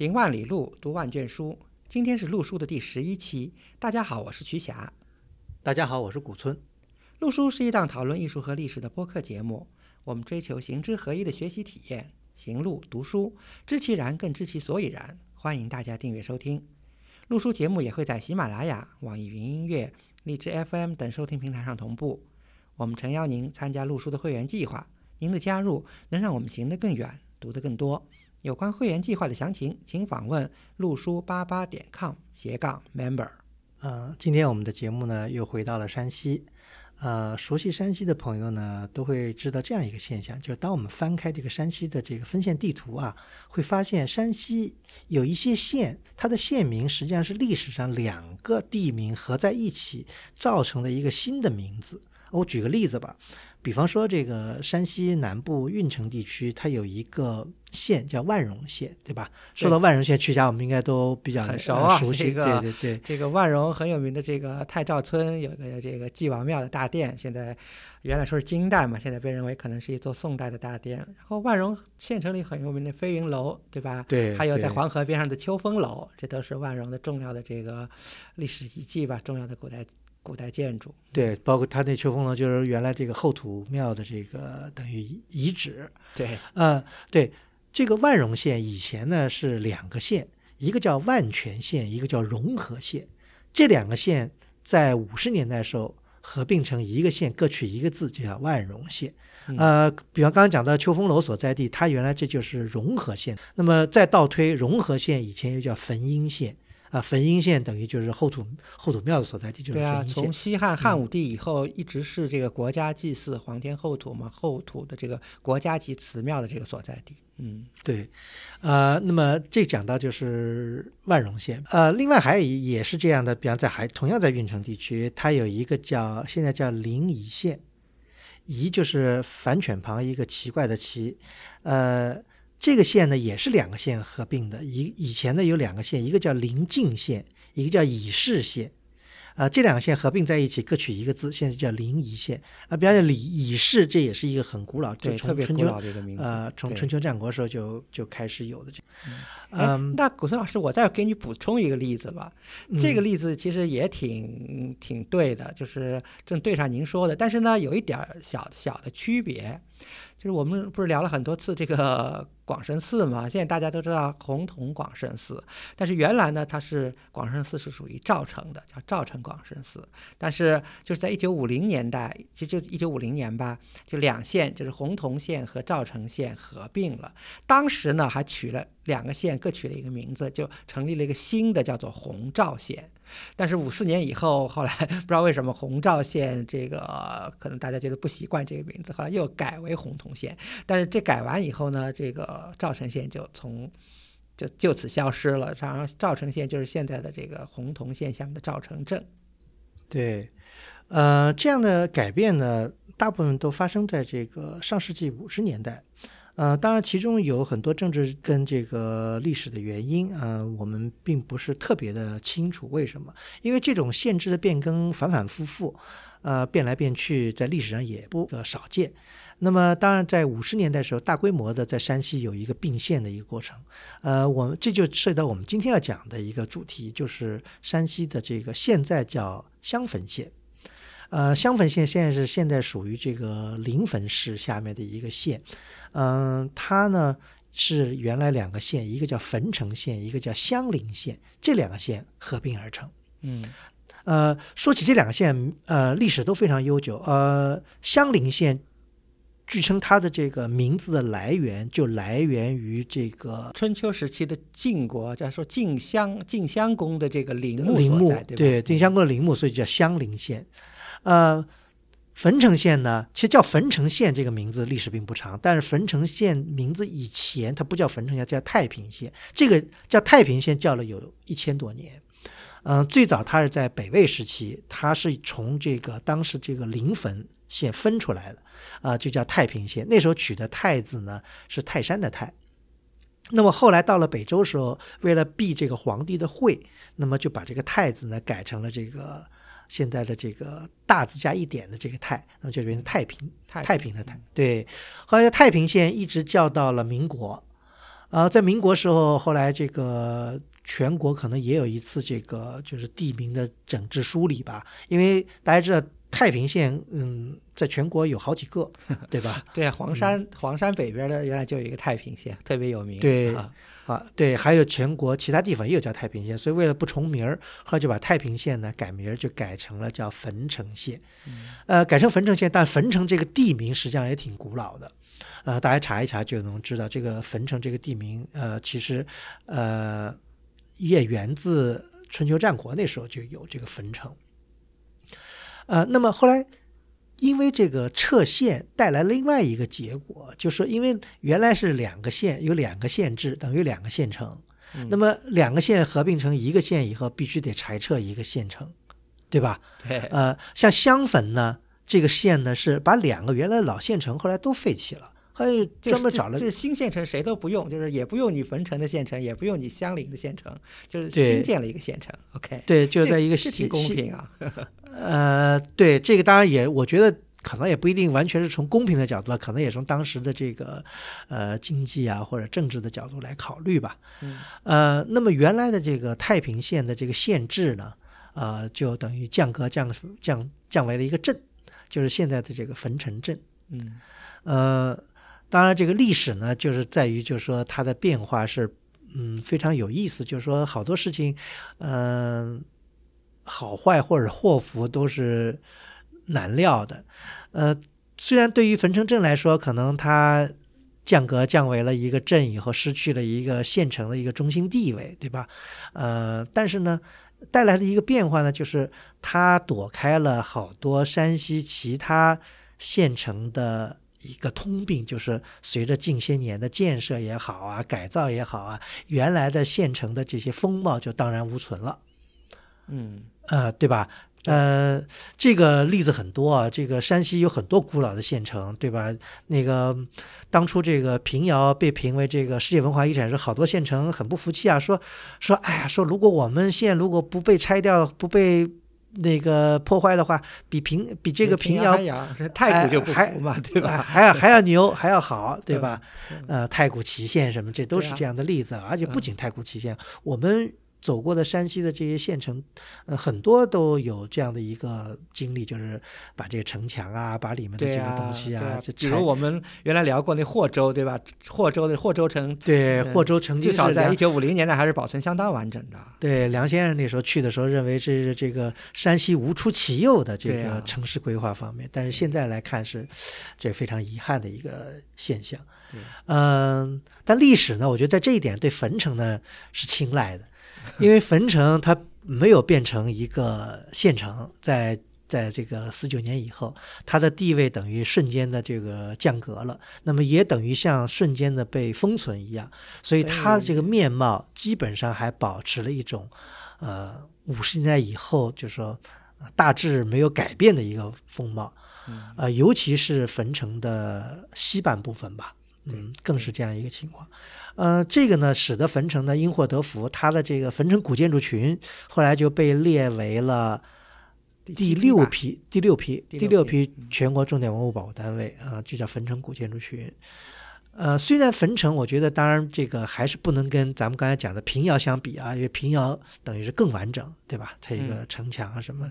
行万里路，读万卷书。今天是陆书的第十一期。大家好，我是瞿霞。大家好，我是古村。陆书是一档讨论艺术和历史的播客节目。我们追求行之合一的学习体验，行路读书，知其然更知其所以然。欢迎大家订阅收听。陆书节目也会在喜马拉雅、网易云音乐、荔枝 FM 等收听平台上同步。我们诚邀您参加陆书的会员计划。您的加入能让我们行得更远，读得更多。有关会员计划的详情，请访问陆书八八点 com 斜杠 member。呃，今天我们的节目呢又回到了山西。呃，熟悉山西的朋友呢都会知道这样一个现象，就是当我们翻开这个山西的这个分县地图啊，会发现山西有一些县，它的县名实际上是历史上两个地名合在一起造成的一个新的名字。我举个例子吧。比方说，这个山西南部运城地区，它有一个县叫万荣县，对吧？说到万荣县，曲家我们应该都比较熟啊，熟悉。对对对，这个万荣很有名的这个太照村有个这个祭王庙的大殿，现在原来说是金代嘛，现在被认为可能是一座宋代的大殿。然后万荣县城里很有名的飞云楼，对吧？对。还有在黄河边上的秋风楼，这都是万荣的重要的这个历史遗迹吧，重要的古代。古代建筑，对，包括它那秋风楼，就是原来这个后土庙的这个等于遗址。对，呃，对，这个万荣县以前呢是两个县，一个叫万全县，一个叫融合县。这两个县在五十年代时候合并成一个县，各取一个字，就叫万荣县。呃，比方刚刚讲到秋风楼所在地，它原来这就是融合县。那么再倒推，融合县以前又叫汾阴县。啊，汾阴县等于就是后土后土庙的所在地，就是汾阴县。从西汉汉武帝以后，一直是这个国家祭祀皇天后土嘛，后土的这个国家级祠庙的这个所在地。嗯，对。呃，那么这讲到就是万荣县。呃，另外还有也是这样的，比方在还同样在运城地区，它有一个叫现在叫临沂县，沂就是反犬旁一个奇怪的奇，呃。这个县呢，也是两个县合并的。以以前呢，有两个县，一个叫临晋县，一个叫乙市县。啊，这两个县合并在一起，各取一个字，现在叫临沂县。啊，比方说李乙市，这也是一个很古老，就从春秋呃，从春秋战国时候就就开始有的这。嗯，那古村老师，我再给你补充一个例子吧。这个例子其实也挺挺对的，就是正对上您说的，但是呢，有一点小小的区别。就是我们不是聊了很多次这个 广深寺嘛？现在大家都知道红铜广深寺，但是原来呢，它是广深寺是属于赵城的，叫赵城广深寺。但是就是在一九五零年代，其实就一九五零年吧，就两县，就是洪洞县和赵城县合并了。当时呢，还取了两个县各取了一个名字，就成立了一个新的叫做洪赵县。但是五四年以后，后来不知道为什么洪赵县这个可能大家觉得不习惯这个名字，后来又改为洪洞县。但是这改完以后呢，这个赵城县就从就就此消失了。然后赵城县就是现在的这个洪洞县下面的赵城镇。对，呃，这样的改变呢，大部分都发生在这个上世纪五十年代。呃，当然，其中有很多政治跟这个历史的原因，呃，我们并不是特别的清楚为什么。因为这种限制的变更反反复复，呃，变来变去，在历史上也不少见。那么，当然，在五十年代时候，大规模的在山西有一个并县的一个过程。呃，我们这就涉及到我们今天要讲的一个主题，就是山西的这个现在叫襄汾县。呃，襄汾县现在是现在属于这个临汾市下面的一个县，嗯，它呢是原来两个县，一个叫汾城县，一个叫襄陵县，这两个县合并而成。嗯，呃，说起这两个县，呃，历史都非常悠久。呃，襄陵县据称它的这个名字的来源就来源于这个春秋时期的晋国，叫说晋襄晋襄公的这个陵墓陵墓，对晋襄公的陵墓，所以叫襄陵县。呃，汾城县呢，其实叫汾城县这个名字历史并不长，但是汾城县名字以前它不叫汾城县，叫太平县。这个叫太平县叫了有一千多年。嗯，最早它是在北魏时期，它是从这个当时这个临汾县分出来的，啊，就叫太平县。那时候取的太字呢是泰山的泰。那么后来到了北周时候，为了避这个皇帝的讳，那么就把这个太字呢改成了这个。现在的这个大字加一点的这个太，那么就变成太平，太平的太。对，后来太平县一直叫到了民国，呃，在民国时候，后来这个全国可能也有一次这个就是地名的整治梳理吧，因为大家知道太平县，嗯，在全国有好几个，对吧？对啊，黄山黄山北边的原来就有一个太平县，特别有名。对啊啊，对，还有全国其他地方也有叫太平县，所以为了不重名儿，后来就把太平县呢改名儿，就改成了叫汾城县。呃，改成汾城县，但汾城这个地名实际上也挺古老的。呃，大家查一查就能知道，这个汾城这个地名，呃，其实呃也源自春秋战国那时候就有这个汾城。呃，那么后来因为这个撤县带来了另外一个结果，就是说因为原来是两个县，有两个县制，等于两个县城。那么两个县合并成一个县以后，必须得裁撤一个县城，对吧？对，呃，像襄汾呢，这个县呢是把两个原来老县城后来都废弃了，还专门找了就是新县城谁都不用，就是也不用你汾城的县城，也不用你相邻的县城，就是新建了一个县城。OK，对，就在一个西这挺公平啊。呃，对，这个当然也，我觉得可能也不一定完全是从公平的角度，可能也从当时的这个呃经济啊或者政治的角度来考虑吧。嗯呃，那么原来的这个太平县的这个县治呢，呃，就等于降格降降降为了一个镇，就是现在的这个汾城镇。嗯呃，当然这个历史呢，就是在于就是说它的变化是嗯非常有意思，就是说好多事情，嗯、好坏或者祸福都是难料的。呃，虽然对于汾城镇来说，可能它降格降为了一个镇以后，失去了一个县城的一个中心地位，对吧？呃，但是呢，带来的一个变化呢，就是它躲开了好多山西其他县城的一个通病，就是随着近些年的建设也好啊，改造也好啊，原来的县城的这些风貌就荡然无存了。嗯呃，对吧？呃，这个例子很多啊。这个山西有很多古老的县城，对吧？那个当初这个平遥被评为这个世界文化遗产时，好多县城很不服气啊，说说，哎呀，说如果我们县如果不被拆掉，不被那个破坏的话，比平比这个平平遥太古就不哎还服嘛，对吧？还要还要牛，还要好，对吧？嗯呃，太古祁县什么，这都是这样的例子。而且不嗯仅太古祁县，我们走过的山西的这些县城，呃，很多都有这样的一个经历，就是把这个城墙啊，把里面的这个东西对啊这拆比如我们原来聊过那霍州，对吧？霍州的霍州城，对嗯霍州曾经至少在一九五零年代还是保存相当完整的。对梁先生那时候去的时候，认为这是这个山西无出其右的这个城市规划方面，但是现在来看是这非常遗憾的一个现象。对嗯，但历史呢，我觉得在这一点对汾城呢是青睐的，因为汾城它没有变成一个县城，在在这个四九年以后，它的地位等于瞬间的这个降格了，那么也等于像瞬间的被封存一样，所以它这个面貌基本上还保持了一种，呃，五十年代以后就是说呃大致没有改变的一个风貌，嗯呃，尤其是汾城的西半部分吧，嗯，更是这样一个情况。呃，这个呢，使得汾城呢因祸得福，它的这个汾城古建筑群后来就被列为了第六批、第六批、第第六六批批全国重点文物保护单位啊、就叫汾城古建筑群。呃，虽然汾城，我觉得当然这个还是不能跟咱们刚才讲的平遥相比啊，因为平遥等于是更完整，对吧？它一个城墙啊什么，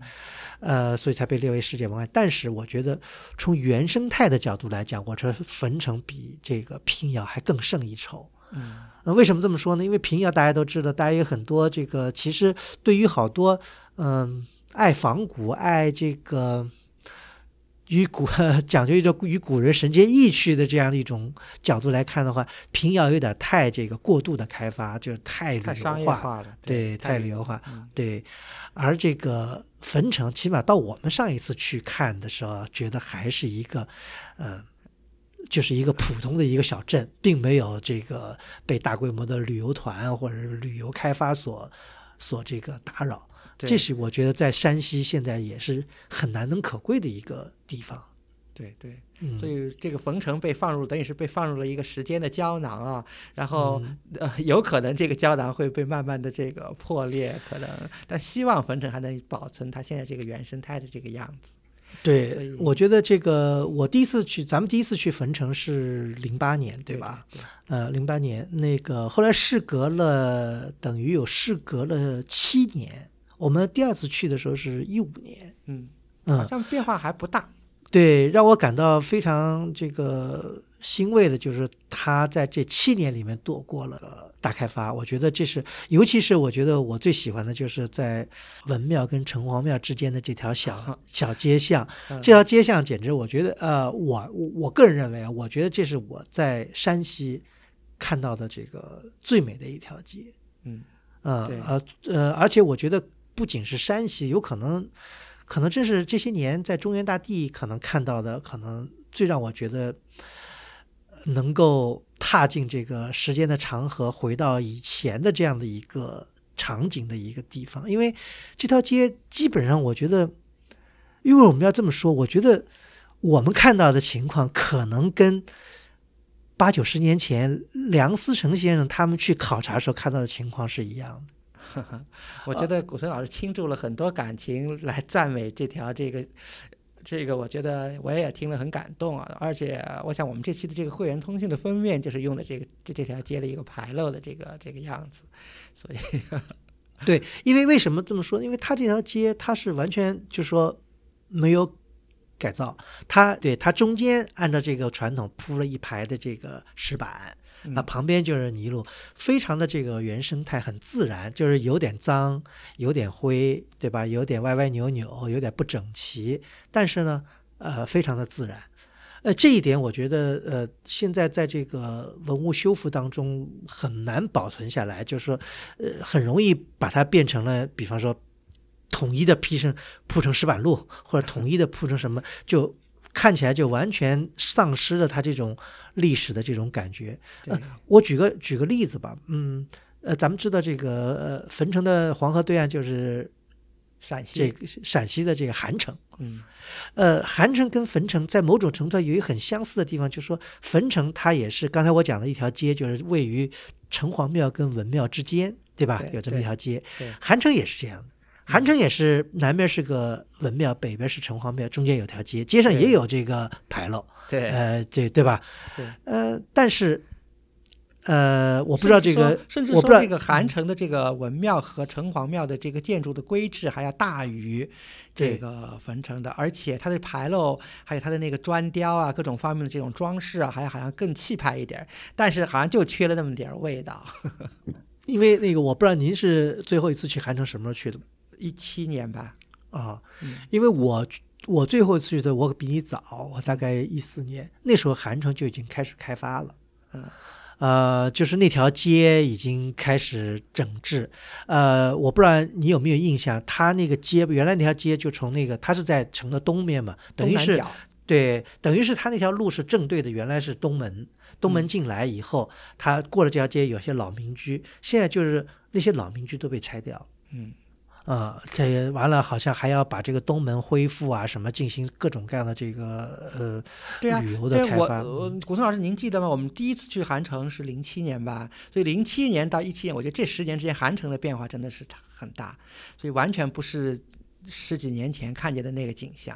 呃，所以才被列为世界文化。但是我觉得从原生态的角度来讲，我说汾城比这个平遥还更胜一筹。嗯那，为什么这么说呢？因为平遥大家都知道，大家有很多这个，其实对于好多嗯、爱仿古、爱这个与古 讲究一种与古人神接意趣的这样的一种角度来看的话，平遥有点太这个过度的开发，就是太旅游化，了，对，太旅游化，嗯对。而这个汾城，起码到我们上一次去看的时候，觉得还是一个，呃，就是一个普通的一个小镇，并没有这个被大规模的旅游团或者是旅游开发所所这个打扰。这是我觉得在山西现在也是很难能可贵的一个地方。对对，嗯，所以这个冯城被放入，等于是被放入了一个时间的胶囊啊，然后、嗯呃，有可能这个胶囊会被慢慢的这个破裂，可能，但希望冯城还能保存它现在这个原生态的这个样子。对，我觉得这个我第一次去，咱们第一次去汾城是零八年，对吧？呃，零八年那个后来事隔了，等于有事隔了七年。我们第二次去的时候是一五年，嗯嗯，好像变化还不大。对，让我感到非常这个欣慰的就是他在这七年里面躲过了大开发。我觉得这是，尤其是我觉得我最喜欢的就是在文庙跟城隍庙之间的这条小 小街巷。这条街巷简直，我觉得呃，我我个人认为啊，我觉得这是我在山西看到的这个最美的一条街。嗯，呃呃呃，而且我觉得不仅是山西，有可能。可能这是这些年在中原大地可能看到的，可能最让我觉得能够踏进这个时间的长河，回到以前的这样的一个场景的一个地方。因为这条街基本上，我觉得，因为我们要这么说，我觉得我们看到的情况可能跟八九十年前梁思成先生他们去考察的时候看到的情况是一样的。我觉得古村老师倾注了很多感情来赞美这条这个这个，我觉得我也听了很感动啊。而且我想我们这期的这个会员通讯的封面就是用的这个这这条街的一个牌楼的这个这个样子，所以 对，因为为什么这么说？因为它这条街它是完全就说没有改造，它对它中间按照这个传统铺了一排的这个石板。那旁边就是泥路，非常的这个原生态，很自然，就是有点脏，有点灰，对吧？有点歪歪扭扭，有点不整齐，但是呢，呃，非常的自然。呃，这一点我觉得，呃，现在在这个文物修复当中很难保存下来，就是说，呃，很容易把它变成了，比方说，统一的铺成铺成石板路，或者统一的铺成什么就。看起来就完全丧失了它这种历史的这种感觉。呃，我举个举个例子吧，嗯，呃，咱们知道这个呃，汾城的黄河对岸就是陕西，这个陕西的这个韩城。嗯，呃，韩城跟汾城在某种程度上有一个很相似的地方，就是说汾城它也是刚才我讲的一条街，就是位于城隍庙跟文庙之间，对吧？有这么一条街。韩城也是这样的。韩城也是南边是个文庙，北边是城隍庙，中间有条街，街上也有这个牌楼。对，呃，对对吧？对，呃，但是，呃，我不知道这个，甚至说这个韩城的这个文庙和城隍庙的这个建筑的规制还要大于这个汾城的，而且它的牌楼还有它的那个砖雕啊，各种方面的这种装饰啊，还好像更气派一点，但是好像就缺了那么点味道。因为那个，我不知道您是最后一次去韩城什么时候去的？一七年吧，啊，因为我我最后去的我比你早，我大概一四年，那时候韩城就已经开始开发了，嗯，呃，就是那条街已经开始整治，呃，我不知道你有没有印象，它那个街原来那条街就从那个它是在城的东面嘛，等于是对，等于是它那条路是正对的，原来是东门，东门进来以后，它过了这条街有些老民居，现在就是那些老民居都被拆掉，嗯。呃，这完了，好像还要把这个东门恢复啊，什么进行各种各样的这个呃旅游的开发。我古松老师，您记得吗？我们第一次去韩城是零七年吧？所以零七年到一七年，我觉得这十年之间，韩城的变化真的是很大，所以完全不是十几年前看见的那个景象。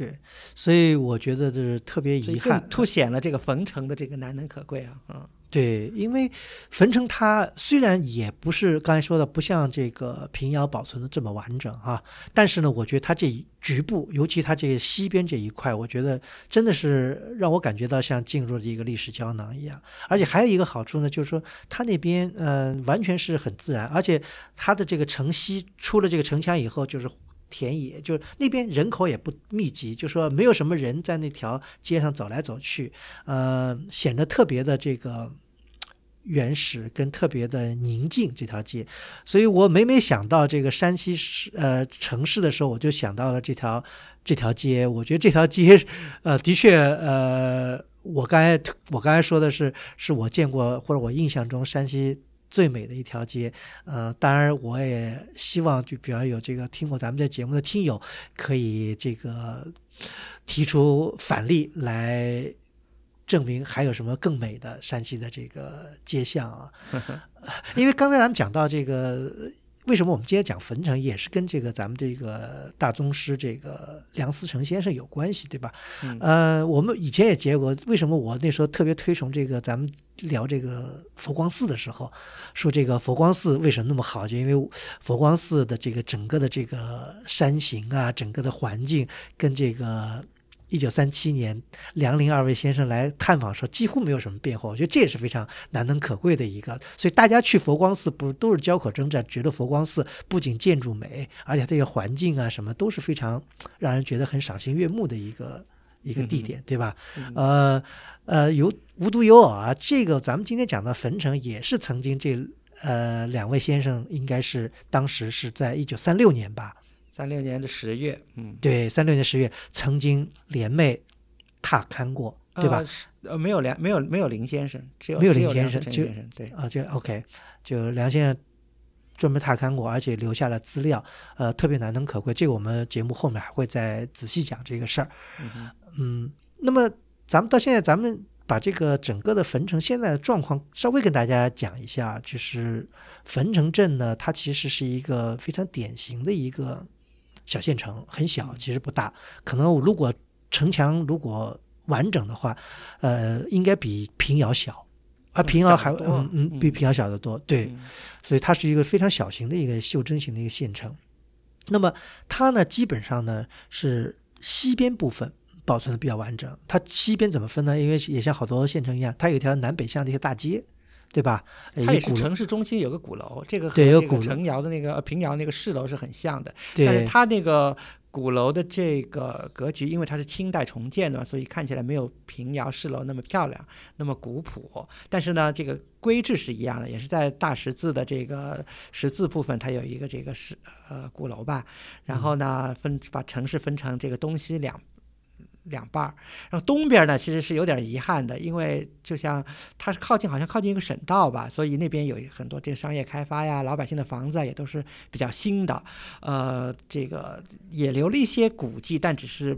对对，所以我觉得这是特别遗憾，凸显了这个冯城的这个难能可贵啊，嗯。对，因为冯城它虽然也不是刚才说的，不像这个平遥保存的这么完整啊，但是呢，我觉得它这局部，尤其它这个西边这一块，我觉得真的是让我感觉到像进入了一个历史胶囊一样。而且还有一个好处呢，就是说它那边嗯完全是很自然，而且它的这个城西出了这个城墙以后就是田野，就是那边人口也不密集，就说没有什么人在那条街上走来走去，呃，显得特别的这个。原始跟特别的宁静这条街，所以我每每想到这个山西市呃城市的时候，我就想到了这条这条街。我觉得这条街，呃，的确，呃，我刚才我刚才说的是，是我见过或者我印象中山西最美的一条街。呃，当然，我也希望就比方有这个听过咱们这节目的听友，可以这个提出反例来。证明还有什么更美的山西的这个街巷啊？因为刚才咱们讲到这个，为什么我们今天讲汾城，也是跟这个咱们这个大宗师这个梁思成先生有关系，对吧？嗯呃，我们以前也结过，为什么我那时候特别推崇这个？咱们聊这个佛光寺的时候，说这个佛光寺为什么那么好？就因为佛光寺的这个整个的这个山形啊，整个的环境跟这个。一九三七年，梁林二位先生来探访时候，几乎没有什么变化。我觉得这也是非常难能可贵的一个。所以大家去佛光寺，不都是交口征战，觉得佛光寺不仅建筑美，而且这个环境啊什么都是非常让人觉得很赏心悦目的一个一个地点，对吧？呃呃，有无独有偶啊，这个咱们今天讲的汾城也是曾经这呃两位先生应该是当时是在一九三六年吧。三六年的十月，嗯，对，三六年十月曾经联袂踏勘过，对吧？呃，没有梁，没有没有林先生，只有没有林先生，就先生，对啊，就 OK，就梁先生专门踏勘过，而且留下了资料，呃，特别难能可贵。这个我们节目后面还会再仔细讲这个事儿。嗯，那么咱们到现在，咱们把这个整个的汾城现在的状况稍微跟大家讲一下，就是汾城镇呢，它其实是一个非常典型的一个。小县城很小，其实不大。可能如果城墙如果完整的话，呃，应该比平遥小，啊平遥还嗯嗯比平遥小得多。对，所以它是一个非常小型的一个袖珍型的一个县城。那么它呢，基本上呢是西边部分保存的比较完整。它西边怎么分呢？因为也像好多县城一样，它有一条南北向的一些大街。对吧？它也是城市中心有个鼓楼，这个和这个城窑的那个平遥那个市楼是很像的。但是它那个鼓楼的这个格局，因为它是清代重建的，所以看起来没有平遥市楼那么漂亮，那么古朴。但是呢，这个规制是一样的，也是在大十字的这个十字部分，它有一个这个是呃鼓楼吧。然后呢，分把城市分成这个东西两。两半儿，然后东边呢其实是有点遗憾的，因为就像它是靠近，好像靠近一个省道吧，所以那边有很多这个商业开发呀，老百姓的房子啊也都是比较新的，呃，这个也留了一些古迹，但只是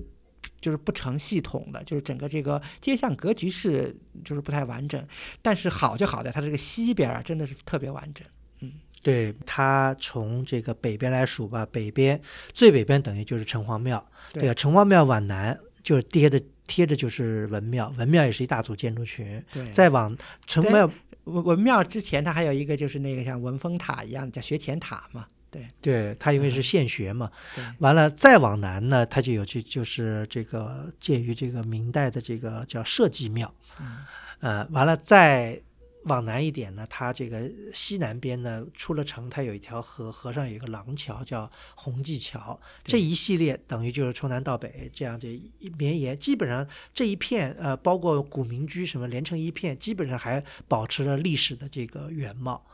就是不成系统的，就是整个这个街巷格局是就是不太完整。但是好就好在它这个西边啊真的是特别完整，嗯，对，它从这个北边来数吧，北边最北边等于就是城隍庙，对啊，城隍庙往南。就是贴的贴着就是文庙，文庙也是一大组建筑群。对，再往城庙文文庙之前，它还有一个就是那个像文峰塔一样叫学前塔嘛。对，对，它因为是现学嘛。对，完了再往南呢，它就有就就是这个建于这个明代的这个叫社稷庙。嗯，呃，完了再。往南一点呢，它这个西南边呢，出了城，它有一条河，河上有一个廊桥，叫洪济桥。这一系列等于就是从南到北这样这绵延，基本上这一片呃，包括古民居什么连成一片，基本上还保持了历史的这个原貌。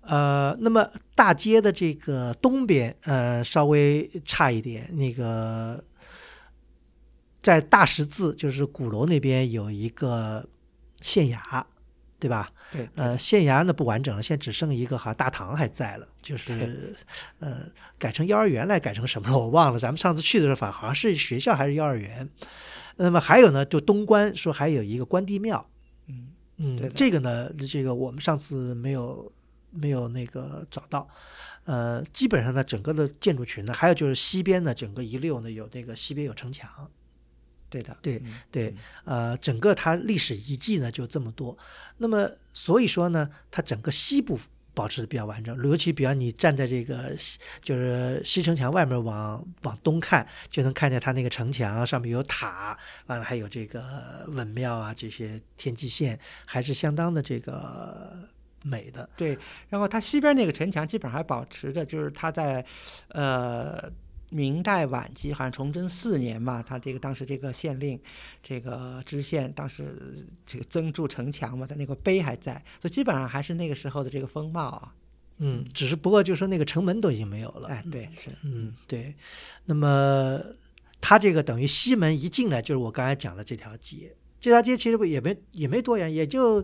呃，那么大街的这个东边呃稍微差一点，那个在大十字就是鼓楼那边有一个县衙。对吧？对，呃，县衙呢不完整了，现在只剩一个哈大堂还在了，就是呃改成幼儿园来改成什么了 我忘了。咱们上次去的时候，反好像是学校还是幼儿园。那么还有呢，就东关说还有一个关帝庙，嗯嗯，这个呢，这个我们上次没有没有那个找到。呃，基本上呢，整个的建筑群呢，还有就是西边呢，整个一溜呢有那个西边有城墙。对的，对对，呃，整个它历史遗迹呢就这么多，那么所以说呢，它整个西部保持的比较完整，尤其比方你站在这个就是西城墙外面往往东看，就能看见它那个城墙上面有塔，完了还有这个文庙啊，这些天际线还是相当的这个美的。对，然后它西边那个城墙基本上还保持着，就是它在呃。明代晚期，好像崇祯四年嘛，他这个当时这个县令，这个知县当时这个增筑城墙嘛，他那个碑还在，所以基本上还是那个时候的这个风貌啊。嗯，只是不过就说那个城门都已经没有了。哎，对，是，嗯，对。那么他这个等于西门一进来就是我刚才讲的这条街，这条街其实不也没也没多远，也就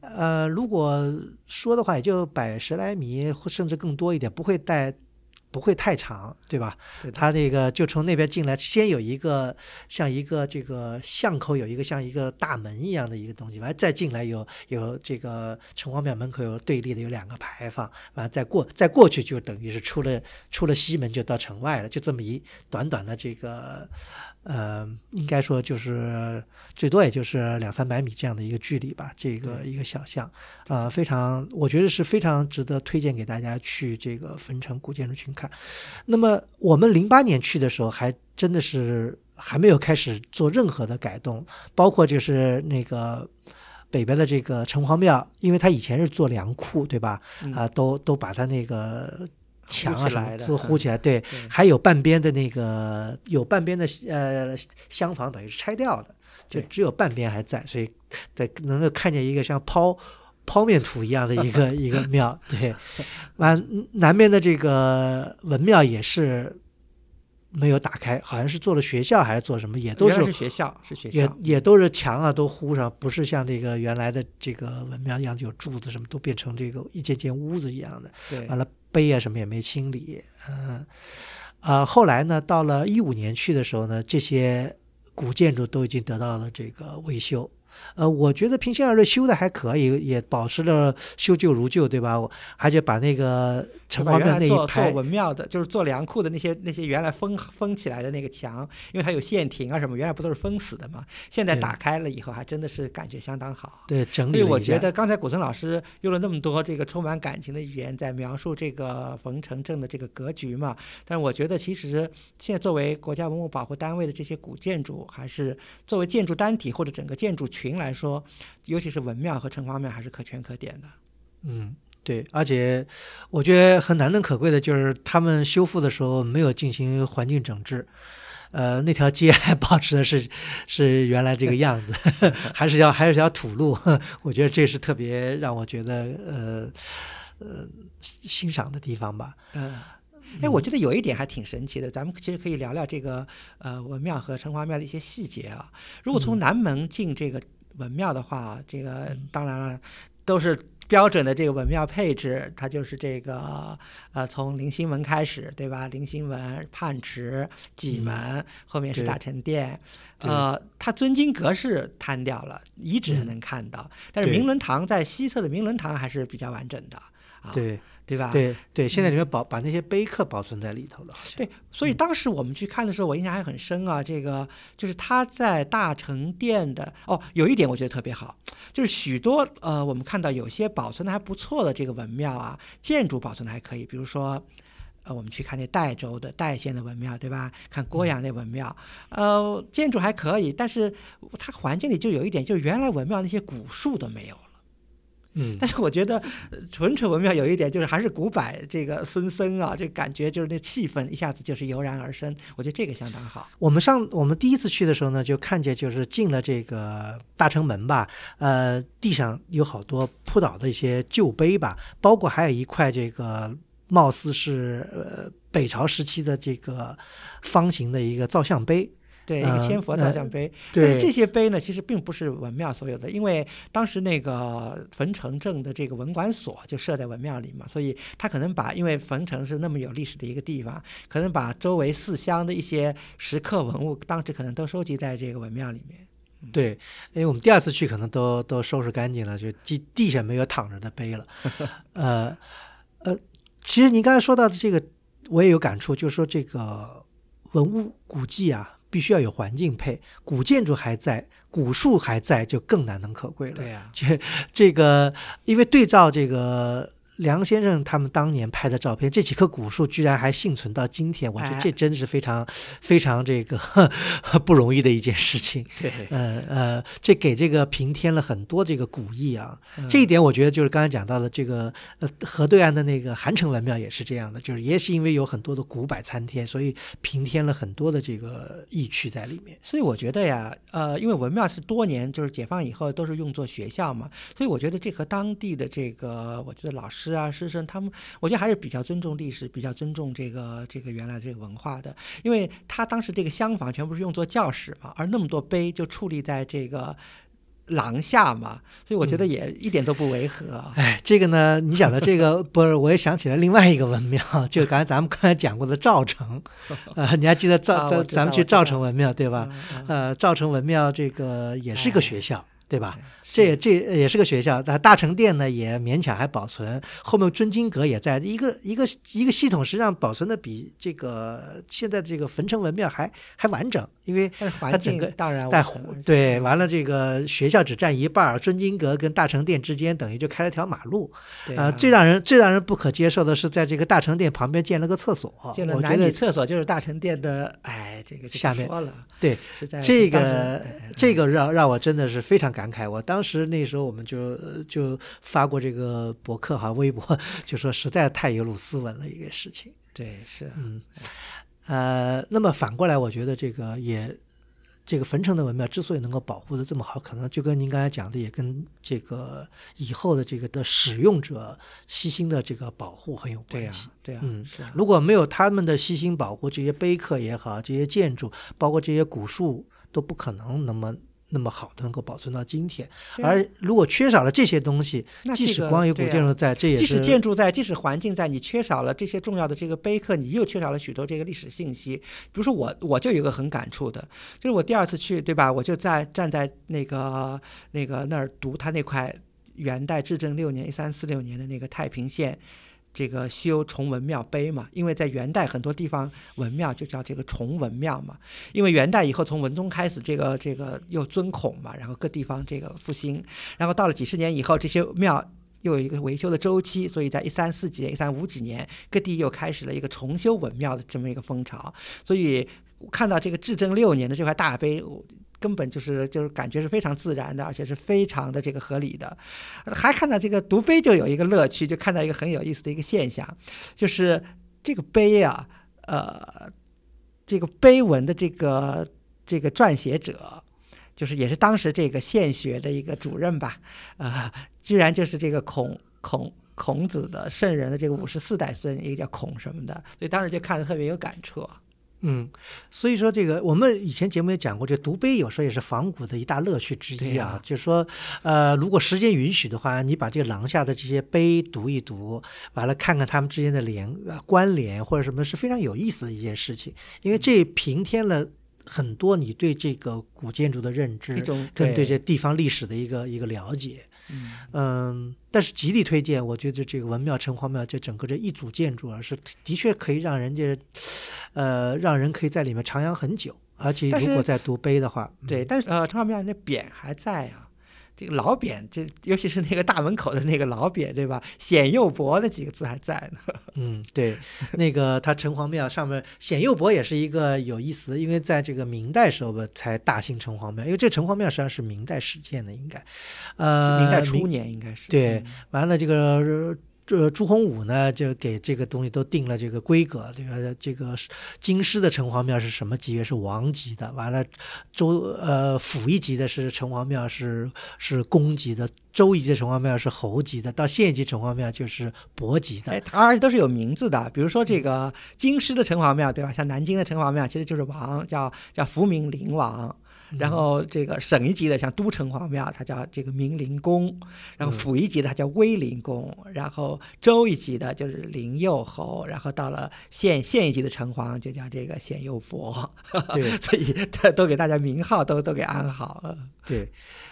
呃，如果说的话也就百十来米，甚至更多一点，不会带。不会太长，对吧？对的它这个就从那边进来，先有一个像一个这个巷口有一个像一个大门一样的一个东西，完了再进来有有这个城隍庙门口有对立的有两个牌坊，完了再过再过去就等于是出了出了西门就到城外了，就这么一短短的这个呃，应该说就是最多也就是两三百米这样的一个距离吧，这个一个小巷，呃，非常我觉得是非常值得推荐给大家去这个汾城古建筑群看。那么我们零八年去的时候，还真的是还没有开始做任何的改动，包括就是那个北边的这个城隍庙，因为它以前是做粮库，对吧？嗯啊、都都把它那个墙啊什么都糊嗯起来，对，还有半边的那个有半边的呃厢房等于是拆掉的，就只有半边还在，所以在能够看见一个像抛抛面图一样的一个 一个庙，对，完南边的这个文庙也是没有打开，好像是做了学校还是做什么，也都是是学校，是学也校，也都是墙啊都糊上，不是像这个原来的这个文庙一样有柱子什么，都变成这个一间间屋子一样的。对，完了碑啊什么也没清理，嗯，啊，后来呢，到了一五年去的时候呢，这些古建筑都已经得到了这个维修。呃，我觉得平心而论修的还可以，也保持了修旧如旧，对吧？我而且把那个城把隍庙那一原来做文庙的，就是做粮库的那些那些原来封封起来的那个墙，因为它有县亭啊什么，原来不都是封死的嘛？现在打开了以后，还真的是感觉相当好。对，整所以我。觉得刚才古森老师用了那么多这个充满感情的语言，在描述这个冯城镇的这个格局嘛。但是我觉得，其实现在作为国家文物保护单位的这些古建筑，还是作为建筑单体或者整个建筑群来说，尤其是文庙和城隍庙，还是可圈可点的。嗯，对，而且我觉得很难能可贵的就是他们修复的时候没有进行环境整治，呃，那条街还保持的是是原来这个样子，还是要还是条土路，我觉得这是特别让我觉得呃呃欣赏的地方吧。嗯，哎，我觉得有一点还挺神奇的，咱们其实可以聊聊这个呃文庙和城隍庙的一些细节啊。如果从南门进这个文庙的话，这个当然了，都是标准的这个文庙配置，它就是这个呃从棂星门开始，对吧？棂星门、泮池、戟门，后面是大成殿。呃，它尊经阁是坍掉了，遗址还能看到，但是明伦堂在西侧的明伦堂还是比较完整的啊，对对吧？对对，现在里面保把那些碑刻保存在里头了，对，所以当时我们去看的时候，我印象还很深啊。这个就是他在大成殿的哦，有一点我觉得特别好，就是许多呃，我们看到有些保存的还不错的这个文庙啊，建筑保存的还可以，比如说。呃，我们去看那代州的代县的文庙，对吧？看郭阳那文庙，呃，建筑还可以，但是它环境里就有一点，就是原来文庙那些古树都没有了。嗯，但是我觉得呃纯纯文庙有一点就是还是古柏这个森森啊，这感觉就是那气氛一下子就是油然而生，我觉得这个相当好。我们上我们第一次去的时候呢，就看见就是进了这个大城门吧，呃，地上有好多铺倒的一些旧碑吧，包括还有一块这个貌似是呃北朝时期的这个方形的一个造像碑。对，一个呃千佛造那像碑，但是对这些碑呢，其实并不是文庙所有的，因为当时那个汾城镇的这个文管所就设在文庙里嘛，所以他可能把，因为汾城是那么有历史的一个地方，可能把周围四乡的一些石刻文物，当时可能都收集在这个文庙里面。对，因为我们第二次去可能都都收拾干净了，就地地下没有躺着的碑了。呃呃，其实您刚才说到的这个，我也有感触，就是说这个文物古迹啊，必须要有环境配，古建筑还在，古树还在，就更难能可贵了。对呀、这这个，因为对照这个梁先生他们当年拍的照片，这几棵古树居然还幸存到今天，我觉得哎这真的是非常非常这个 不容易的一件事情。对，呃呃，这给这个平添了很多这个古意啊。嗯这一点我觉得就是刚才讲到的这个呃河对岸的那个韩城文庙也是这样的，就是也是因为有很多的古柏参天，所以平添了很多的这个意趣在里面。所以我觉得呀，呃，因为文庙是多年就是解放以后都是用作学校嘛，所以我觉得这和当地的这个，我觉得老师啊、师生他们，我觉得还是比较尊重历史，比较尊重这个这个原来这个文化的，因为他当时这个厢房全部是用作教室嘛，而那么多碑就矗立在这个。廊下嘛，所以我觉嗯得也一点都不违和。哎，这个呢，你讲的这个不是，我也想起来另外一个文庙，就刚才咱们刚才讲过的赵城，呃，你还记得赵咱啊咱们去赵城文庙对吧？嗯？嗯呃，赵城文庙这个也是个哎学校，对吧？是这也这也是个学校，但大成殿呢也勉强还保存，后面尊经阁也在，一个一个一个系统实际上保存的比这个现在这个焚城文庙还还完整，因为它整个当然在对完了这个学校只占一半，尊经阁跟大成殿之间等于就开了条马路，呃，最让人最让人不可接受的是在这个大成殿旁边建了个厕所，建了男女我觉得厕所，就是大成殿的，哎，这个下面，对这个这个让让我真的是非常感慨。我当时那时候我们就呃就发过这个博客哈，微博 就说实在太有鲁斯文了一个事情。对是嗯，呃，那么反过来，我觉得这个也。这个汾城的文庙之所以能够保护的这么好，可能就跟您刚才讲的，也跟这个以后的这个的使用者悉心的这个保护很有对呀关系。对呀，嗯是啊如果没有他们的悉心保护，这些碑刻也好，这些建筑，包括这些古树，都不可能那么那么好的能够保存到今天。而如果缺少了这些东西，即使那这个光有古建筑在，这也即使建筑在，即使环境在，你缺少了这些重要的这个碑刻，你又缺少了许多这个历史信息。比如说我，我就有一个很感触的，就是我第二次去，对吧？我就在站在那个那个那儿读他那块元代至正六年一三四六年的那个太平县。这个修崇文庙碑嘛，因为在元代很多地方文庙就叫这个崇文庙嘛，因为元代以后从文宗开始，这个这个又尊孔嘛，然后各地方这个复兴，然后到了几十年以后，这些庙又有一个维修的周期，所以在一三四几年、一三五几年，各地又开始了一个重修文庙的这么一个风潮。所以看到这个至正六年的这块大碑，根本就是就是感觉是非常自然的，而且是非常的这个合理的。还看到这个读碑就有一个乐趣，就看到一个很有意思的一个现象，就是这个碑啊，呃，这个碑文的这个这个撰写者。就是也是当时这个县学的一个主任吧，啊、居然就是这个孔孔孔子的圣人的这个五十四代孙，一个叫孔什么的，所以当时就看得特别有感触。嗯，所以说这个我们以前节目也讲过，这读碑有时候也是仿古的一大乐趣之一啊。就是说，呃，如果时间允许的话，你把这个廊下的这些碑读一读，完了看看他们之间的联呃关联或者什么，是非常有意思的一件事情，因为这平添了。很多你对这个古建筑的认知一，种跟对对这地方历史的一个一个了解，嗯。嗯，但是极力推荐，我觉得这个文庙、城隍庙这整个这一组建筑啊，是的确可以让人家，呃，让人可以在里面徜徉很久，而且如果再读碑的话，嗯。对，但是呃，城隍庙那匾还在啊，这个老匾，这尤其是那个大门口的那个老匾，对吧？显佑伯那几个字还在呢。嗯，对，那个它城隍庙上面显佑伯也是一个有意思的，因为在这个明代时候吧，才大兴城隍庙，因为这城隍庙实际上是明代始建的，应该，呃，明代初年应该是。对嗯完了，这个这朱洪武呢，就给这个东西都定了这个规格。这个这个京师的城隍庙是什么级别？是王级的。完了，州呃府一级的是城隍庙是是公级的，州一级的城隍庙是侯级的，到县级城隍庙就是伯级的。哎，它而且都是有名字的，比如说这个京师的城隍庙，对吧？像南京的城隍庙其实就是王，叫叫福明灵王。然后这个省一级的像都城隍庙，它叫这个明灵宫；然后府一级的它叫威灵宫；然后州一级的就是灵佑侯；然后到了县县一级的城隍就叫这个显佑伯。对所以它都给大家名号都都给安好了。对，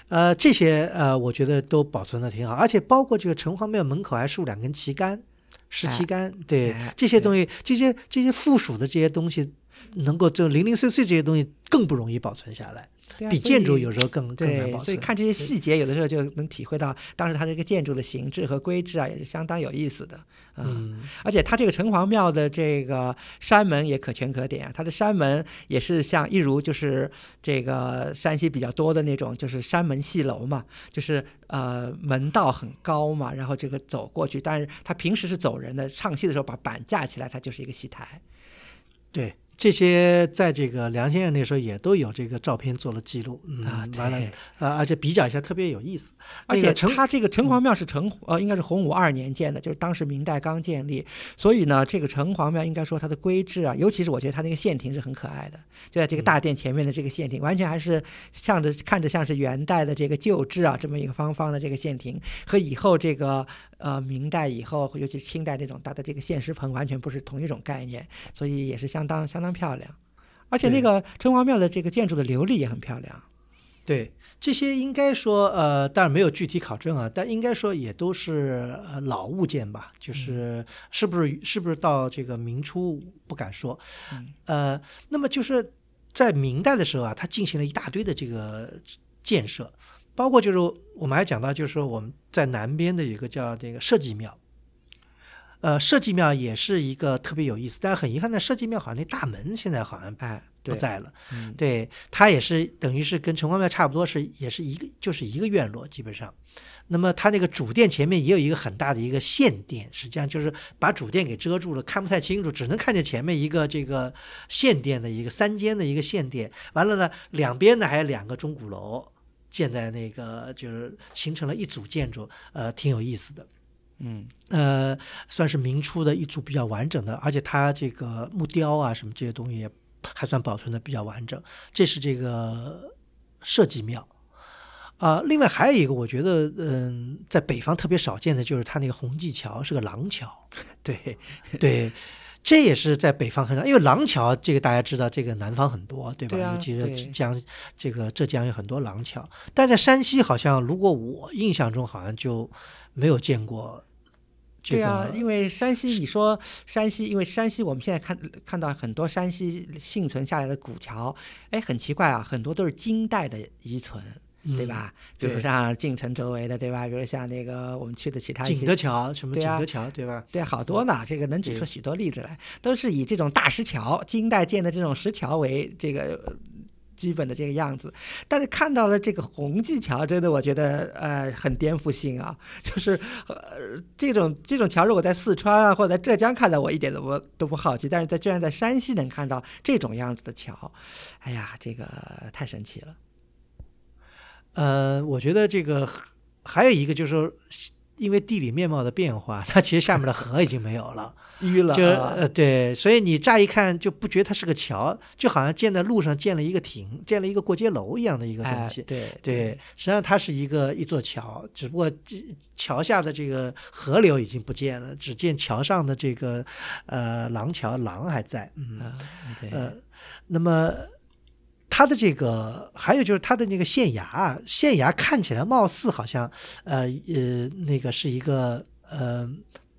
呃，这些呃，我觉得都保存的挺好，而且包括这个城隍庙门口还竖两根旗杆，石旗杆，对哎这些东西，这些这些附属的这些东西，能够就零零碎碎这些东西更不容易保存下来，比建筑有时候更更难，保存。所以看这些细节，有的时候就能体会到当时它这个建筑的形制和规制啊，也是相当有意思的。嗯，而且它这个城隍庙的这个山门也可圈可点啊，它的山门也是像一如就是这个山西比较多的那种，就是山门戏楼嘛，就是呃门道很高嘛，然后这个走过去，但是它平时是走人的，唱戏的时候把板架起来，它就是一个戏台。对这些在这个梁先生那时候也都有这个照片做了记录，嗯，啊，完了对，呃，而且比较一下特别有意思。而且那个城它这个城隍庙是城呃，应该是洪武二年建的，就是当时明代刚建立，所以呢，这个城隍庙应该说它的规制啊，尤其是我觉得它那个县亭是很可爱的，就在这个大殿前面的这个县亭，完全还是向着看着像是元代的这个旧制啊，这么一个方方的这个县亭，和以后这个呃明代以后，尤其是清代这种大的这个现实棚，完全不是同一种概念，所以也是相当相当漂亮。而且那个城隍庙的这个建筑的琉璃也很漂亮，对这些应该说，呃，当然没有具体考证啊，但应该说也都是呃老物件吧，就是是不是是不是到这个明初不敢说，嗯。呃，那么就是在明代的时候啊，它进行了一大堆的这个建设，包括就是我们还讲到，就是说我们在南边的有一个叫这个社稷庙。呃，社稷庙也是一个特别有意思，但是很遗憾的，社稷庙好像那大门现在好像哎，不在了。嗯，对，它也是等于是跟城隍庙差不多，是也是一个就是一个院落基本上。那么它那个主殿前面也有一个很大的一个线殿，实际上就是把主殿给遮住了，看不太清楚，只能看见前面一个这个线殿的一个三间的一个线殿。完了呢，两边呢还有两个钟鼓楼建在那个就是形成了一组建筑，呃，挺有意思的。嗯。呃，算是明初的一组比较完整的，而且它这个木雕啊什么这些东西也还算保存的比较完整。这是这个社稷庙。啊、另外还有一个，我觉得，嗯，在北方特别少见的就是它那个红济桥是个廊桥，对，对，这也是在北方很少，因为廊桥这个大家知道，这个南方很多，对吧？对啊尤其是江这个浙江有很多廊桥，但在山西好像，如果我印象中好像就没有见过这个。对啊，因为山西，你说山西，因为山西我们现在看看到很多山西幸存下来的古桥，哎，很奇怪啊，很多都是金代的遗存。对嗯吧？比如像晋城周围的，对吧？比如像那个我们去的其他景德桥什么景德桥，对吧？对，好多呢，这个能举出许多例子来，都是以这种大石桥，金代建的这种石桥为这个呃基本的这个样子。但是看到了这个红济桥，真的我觉得呃很颠覆性啊，就是呃这种这种桥，如果在四川啊或者在浙江看到，我一点都不都不好奇，但是在居然在山西能看到这种样子的桥，哎呀，这个太神奇了。呃，我觉得这个还有一个就是说，因为地理面貌的变化，它其实下面的河已经没有了。淤了就啊，呃对，所以你乍一看就不觉得它是个桥，就好像建在路上建了一个亭，建了一个过街楼一样的一个东哎，西。对对，实际上它是一个一座桥，只不过这桥下的这个河流已经不见了，只见桥上的这个呃廊桥廊还在。嗯，啊，对，呃，那么它的这个还有就是它的那个县衙啊，县衙看起来貌似好像呃呃那个是一个呃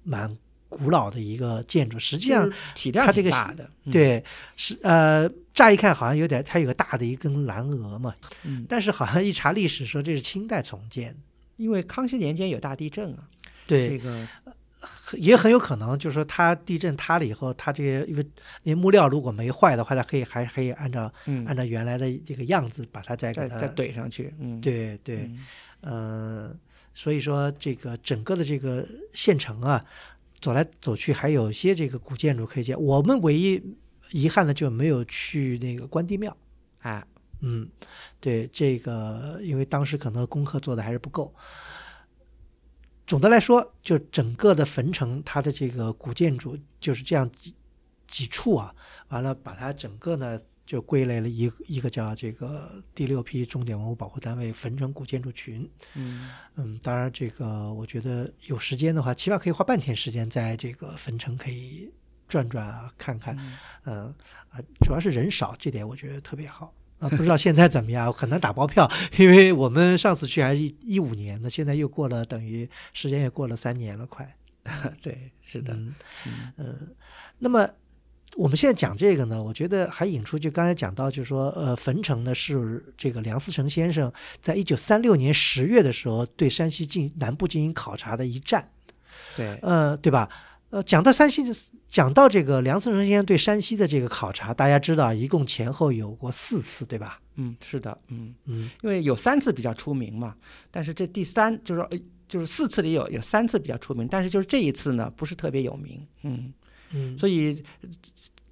蛮古老的一个建筑，实际上体量它这个挺大的，嗯，对是呃乍一看好像有点它有个大的一根蓝额嘛，嗯，但是好像一查历史说这是清代重建。因为康熙年间有大地震啊，对，这个也很有可能，就是说它地震塌了以后，它这个因为那木料如果没坏的话，它可以还可以按照嗯，按照原来的这个样子把它再给它再再怼上去，嗯，对对，嗯，呃，所以说这个整个的这个县城啊，走来走去还有一些这个古建筑可以见。我们唯一遗憾的就没有去那个关帝庙。哎，嗯，对这个，因为当时可能功课做的还是不够。总的来说，就整个的汾城，它的这个古建筑就是这样几几处啊，完了把它整个呢就归类了一一个叫这个第六批重点文物保护单位汾城古建筑群。嗯，嗯，当然这个我觉得有时间的话，起码可以花半天时间在这个汾城可以转转啊，看看。嗯嗯啊，主要是人少，这点我觉得特别好啊。不知道现在怎么样，很难打包票，因为我们上次去还是一一五年的，现在又过了，等于时间也过了三年了，快。对，是的，嗯嗯呃，那么我们现在讲这个呢，我觉得还引出就刚才讲到，就是说，呃，汾城呢是这个梁思成先生在一九三六年十月的时候对山西进南部进行考察的一站，对，呃，对吧？呃，讲到山西，讲到这个梁思成先生对山西的这个考察，大家知道，一共前后有过四次，对吧？嗯，是的，嗯，嗯，因为有三次比较出名嘛，但是这第三就是就是四次里有有三次比较出名，但是就是这一次呢不是特别有名，嗯，嗯，所以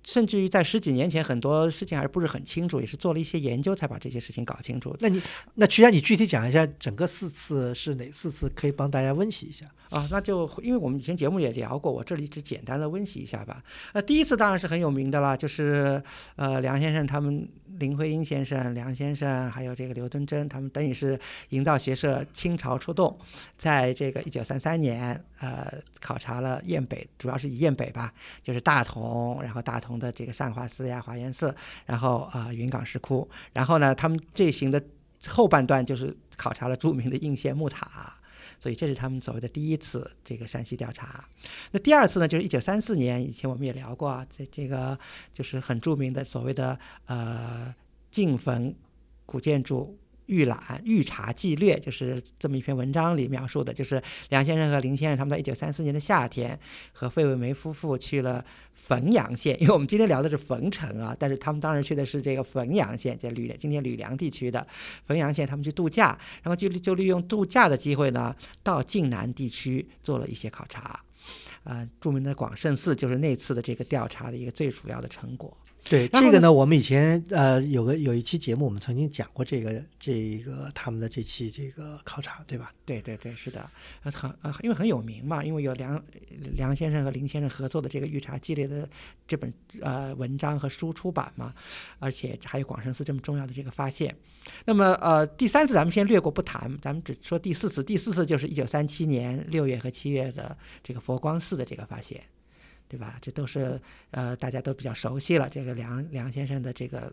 甚至于在十几年前，很多事情还不是很清楚，也是做了一些研究才把这些事情搞清楚。那你那曲霞，你具体讲一下整个四次是哪四次，可以帮大家温习一下啊？那就因为我们以前节目也聊过，我这里只简单的温习一下吧。呃，第一次当然是很有名的了，就是呃梁先生他们。林徽因先生、梁先生，还有这个刘敦桢，他们等于是营造学社倾巢出动，在这个一九三三年，呃，考察了雁北，主要是以雁北吧，就是大同，然后大同的这个善化寺呀、华严寺，然后啊云冈石窟，然后呢，他们这行的后半段就是考察了著名的应县木塔。所以这是他们所谓的第一次这个山西调查。那第二次呢，就是一九三四年，以前我们也聊过啊，这这个就是很著名的所谓的呃晋坟古建筑。预览预查纪略，就是这么一篇文章里描述的，就是梁先生和林先生他们在一九三四年的夏天，和费慰梅夫妇去了汾阳县，因为我们今天聊的是汾城啊，但是他们当时去的是这个汾阳县，在吕今天吕梁地区的汾阳县，他们去度假，然后就就利用度假的机会呢，到晋南地区做了一些考察，啊，著名的广胜寺就是那次的这个调查的一个最主要的成果。对这个呢，我们以前呃有个有一期节目，我们曾经讲过这个这个他们的这期这个考察，对吧？对对对，是的，很呃因为很有名嘛，因为有梁梁先生和林先生合作的这个御茶系列的这本呃文章和书出版嘛，而且还有广胜寺这么重要的这个发现。那么呃第三次咱们先略过不谈，咱们只说第四次，第四次就是一九三七年六月和七月的这个佛光寺的这个发现。对吧？这都是呃，大家都比较熟悉了。这个梁梁先生的这个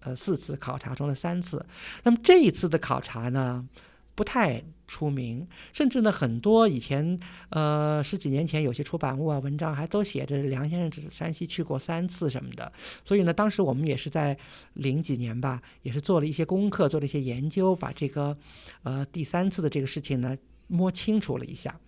呃四次考察中的三次，那么这一次的考察呢，不太出名，甚至呢，很多以前呃十几年前有些出版物啊文章还都写着梁先生只山西去过三次什么的。所以呢，当时我们也是在零几年吧，也是做了一些功课，做了一些研究，把这个呃第三次的这个事情呢摸清楚了一下。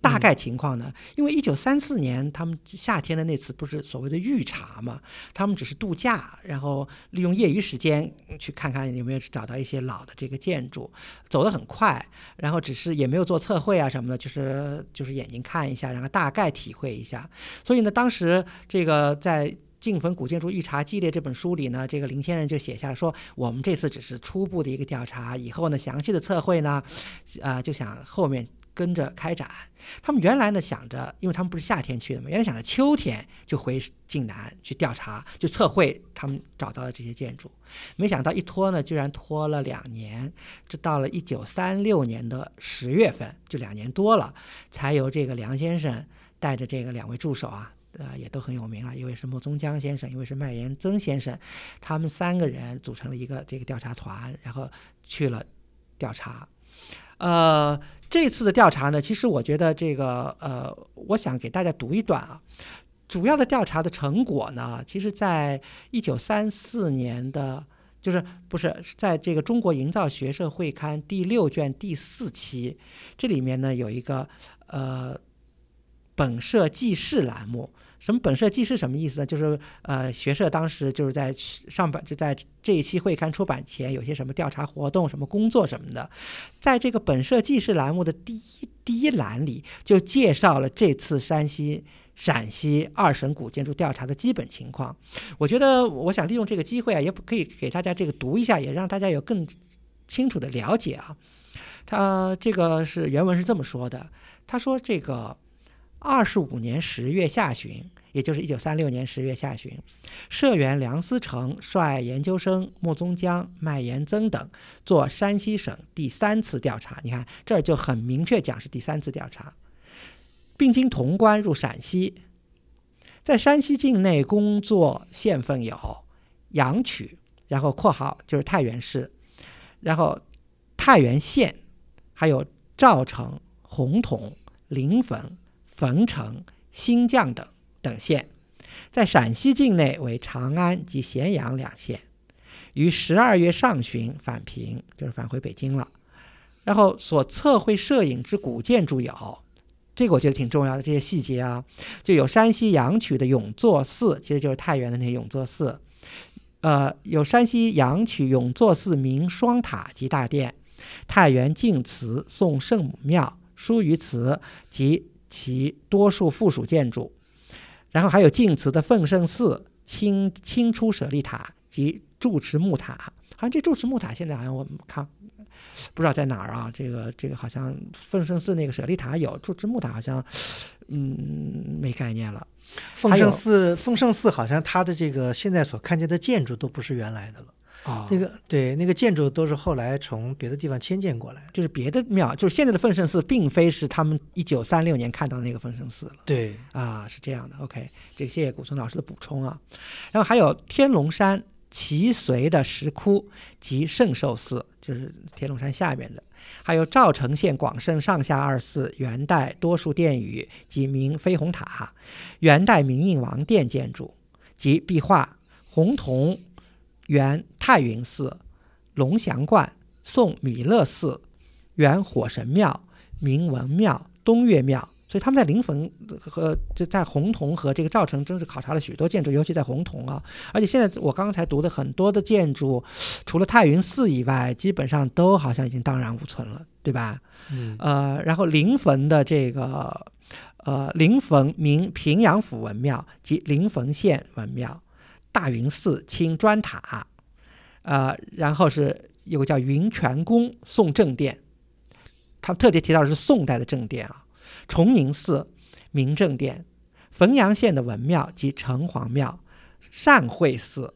大概情况呢？因为一九三四年他们夏天的那次不是所谓的御茶嘛，他们只是度假，然后利用业余时间去看看有没有找到一些老的这个建筑，走得很快，然后只是也没有做测绘啊什么的，就是就是眼睛看一下，然后大概体会一下。所以呢，当时这个在《晋汾古建筑御茶系列》这本书里呢，这个林先生就写下说，我们这次只是初步的一个调查，以后呢详细的测绘呢，啊就想后面。跟着开展，他们原来呢想着，因为他们不是夏天去的嘛，原来想着秋天就回晋南去调查，就测绘他们找到的这些建筑，没想到一拖呢，居然拖了两年，这到了一九三六年的十月份，就两年多了，才由这个梁先生带着这个两位助手啊，呃，也都很有名了，一位是莫宗江先生，一位是麦延曾先生，他们三个人组成了一个这个调查团，然后去了调查，呃。这次的调查呢，其实我觉得这个呃，我想给大家读一段啊。主要的调查的成果呢，其实在一九三四年的，就是不是在这个《中国营造学社会刊》第六卷第四期，这里面呢有一个呃本社记事栏目。什么本社记事什么意思呢？就是呃，学社当时就是在上版，就在这一期会刊出版前，有些什么调查活动、什么工作什么的，在这个本社记事栏目的第一第一栏里，就介绍了这次山西、陕西二省古建筑调查的基本情况。我觉得，我想利用这个机会啊，也可以给大家这个读一下，也让大家有更清楚的了解啊。他这个是原文是这么说的，他说这个。二十五年十月下旬，也就是一九三六年十月下旬，社员梁思成率研究生莫宗江、麦延曾等做山西省第三次调查。你看，这儿就很明确讲是第三次调查，并经潼关入陕西，在山西境内工作县份有阳曲，然后括号就是太原市，然后太原县，还有赵城、洪统、临汾。汾城、新绛等等县，在陕西境内为长安及咸阳两县。于十二月上旬返平，就是返回北京了。然后所测绘摄影之古建筑有，这个我觉得挺重要的，这些细节啊，就有山西阳曲的永作寺，其实就是太原的那永作寺。呃，有山西阳曲永作寺明双塔及大殿，太原净慈宋圣母庙、书于祠及。其多数附属建筑，然后还有晋祠的奉圣寺、清清初舍利塔及住持木塔。好像这住持木塔现在好像我们看不知道在哪儿啊？这个这个好像奉圣寺那个舍利塔有，住持木塔好像嗯没概念了。奉圣寺，奉圣寺好像它的这个现在所看见的建筑都不是原来的了，哦那个对那个建筑都是后来从别的地方迁建过来。就是别的庙，就是现在的奉圣寺，并非是他们一九三六年看到的那个奉圣寺了。对，啊，是这样的。OK，这个谢谢古村老师的补充啊。然后还有天龙山齐随的石窟及圣寿寺，就是天龙山下面的。还有赵城县广胜上下二寺元代多数殿宇及明飞鸿塔，元代明印王殿建筑及壁画，红铜原太云寺、龙翔观、宋弥勒寺、原火神庙、明文庙、东岳庙。所以他们在临汾和就在洪洞和这个赵城，真是考察了许多建筑，尤其在洪洞啊。而且现在我刚才读的很多的建筑，除了太云寺以外，基本上都好像已经荡然无存了，对吧？嗯，呃，然后临汾的这个呃临汾明平阳府文庙及临汾县文庙、大云寺青砖塔，呃，然后是有个叫云泉宫宋正殿，他们特别提到的是宋代的正殿啊，崇宁寺、明正殿、汾阳县的文庙及城隍庙、善会寺。